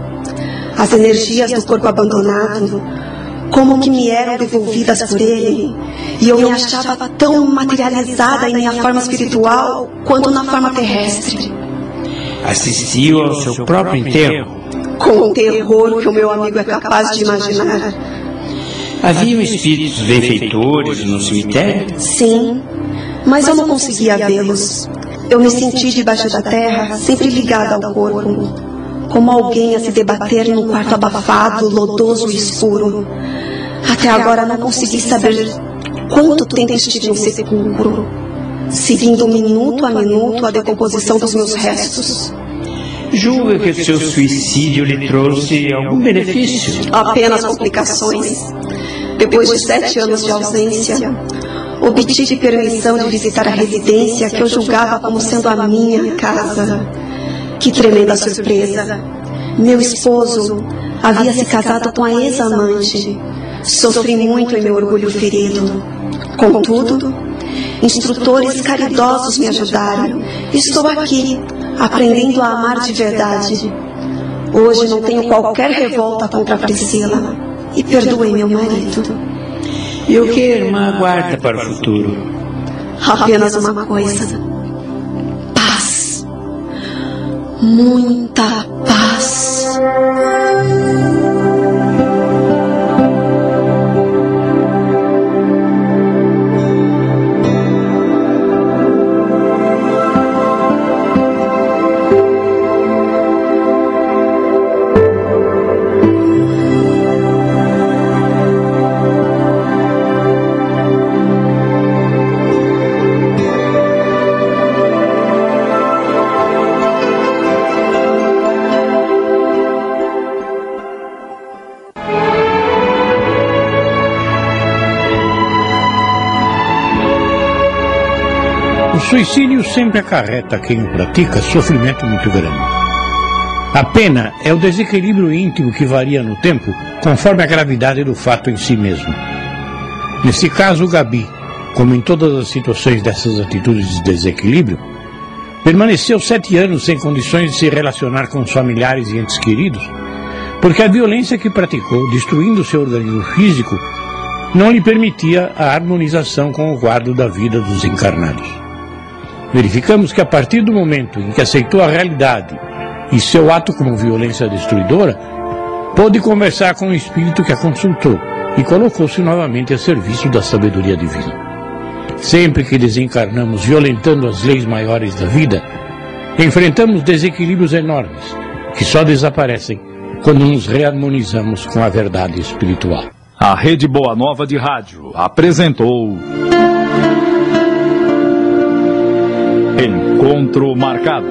As energias do corpo abandonado, como que me eram devolvidas por ele, e eu me achava tão materializada em minha forma espiritual quanto na forma terrestre. Assistiu ao seu próprio enterro? Com o terror que o meu amigo é capaz de imaginar. Haviam espíritos benfeitores no cemitério? Sim, mas eu não conseguia vê-los. Eu me senti debaixo da terra, sempre ligada ao corpo, como alguém a se debater num quarto abafado, lodoso e escuro. Até agora não consegui saber quanto tempo estive no sepulcro, seguindo minuto a minuto a decomposição dos meus restos. Julga que o seu suicídio lhe trouxe algum benefício? Apenas complicações. Depois de sete anos de ausência, obtive permissão de visitar a residência que eu julgava como sendo a minha casa. Que tremenda surpresa! Meu esposo havia se casado com a ex-amante. Sofri muito em meu orgulho ferido. Contudo, instrutores caridosos me ajudaram. Estou aqui, aprendendo a amar de verdade. Hoje não tenho qualquer revolta contra a Priscila. E perdoe meu marido. E o que a irmã aguarda para o futuro? Apenas uma coisa: paz. Muita paz. Suicídio sempre acarreta a quem o pratica sofrimento muito grande. A pena é o desequilíbrio íntimo que varia no tempo conforme a gravidade do fato em si mesmo. Nesse caso, Gabi, como em todas as situações dessas atitudes de desequilíbrio, permaneceu sete anos sem condições de se relacionar com os familiares e entes queridos, porque a violência que praticou, destruindo seu organismo físico, não lhe permitia a harmonização com o quadro da vida dos encarnados. Verificamos que a partir do momento em que aceitou a realidade e seu ato como violência destruidora, pôde conversar com o espírito que a consultou e colocou-se novamente a serviço da sabedoria divina. Sempre que desencarnamos violentando as leis maiores da vida, enfrentamos desequilíbrios enormes que só desaparecem quando nos reharmonizamos com a verdade espiritual. A Rede Boa Nova de Rádio apresentou. Encontro Marcado.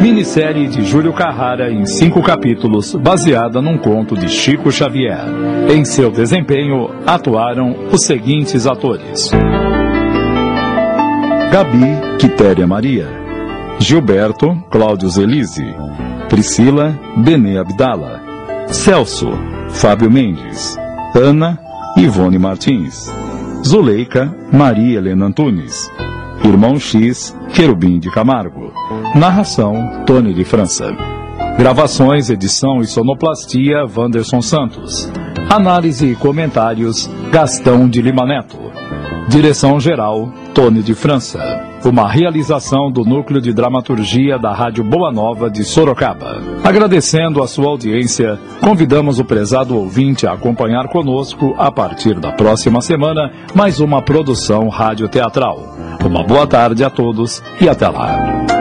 Minissérie de Júlio Carrara em cinco capítulos, baseada num conto de Chico Xavier. Em seu desempenho, atuaram os seguintes atores: Gabi Quitéria Maria, Gilberto Cláudio Zelise, Priscila Benê Abdala, Celso Fábio Mendes, Ana Ivone Martins, Zuleika Maria Helena Antunes, Irmão X Querubim de Camargo. Narração Tony de França. Gravações, edição e sonoplastia Wanderson Santos. Análise e comentários Gastão de Lima Neto. Direção geral Tony de França. Uma realização do Núcleo de Dramaturgia da Rádio Boa Nova de Sorocaba. Agradecendo a sua audiência, convidamos o prezado ouvinte a acompanhar conosco, a partir da próxima semana, mais uma produção radioteatral. Uma boa tarde a todos e até lá.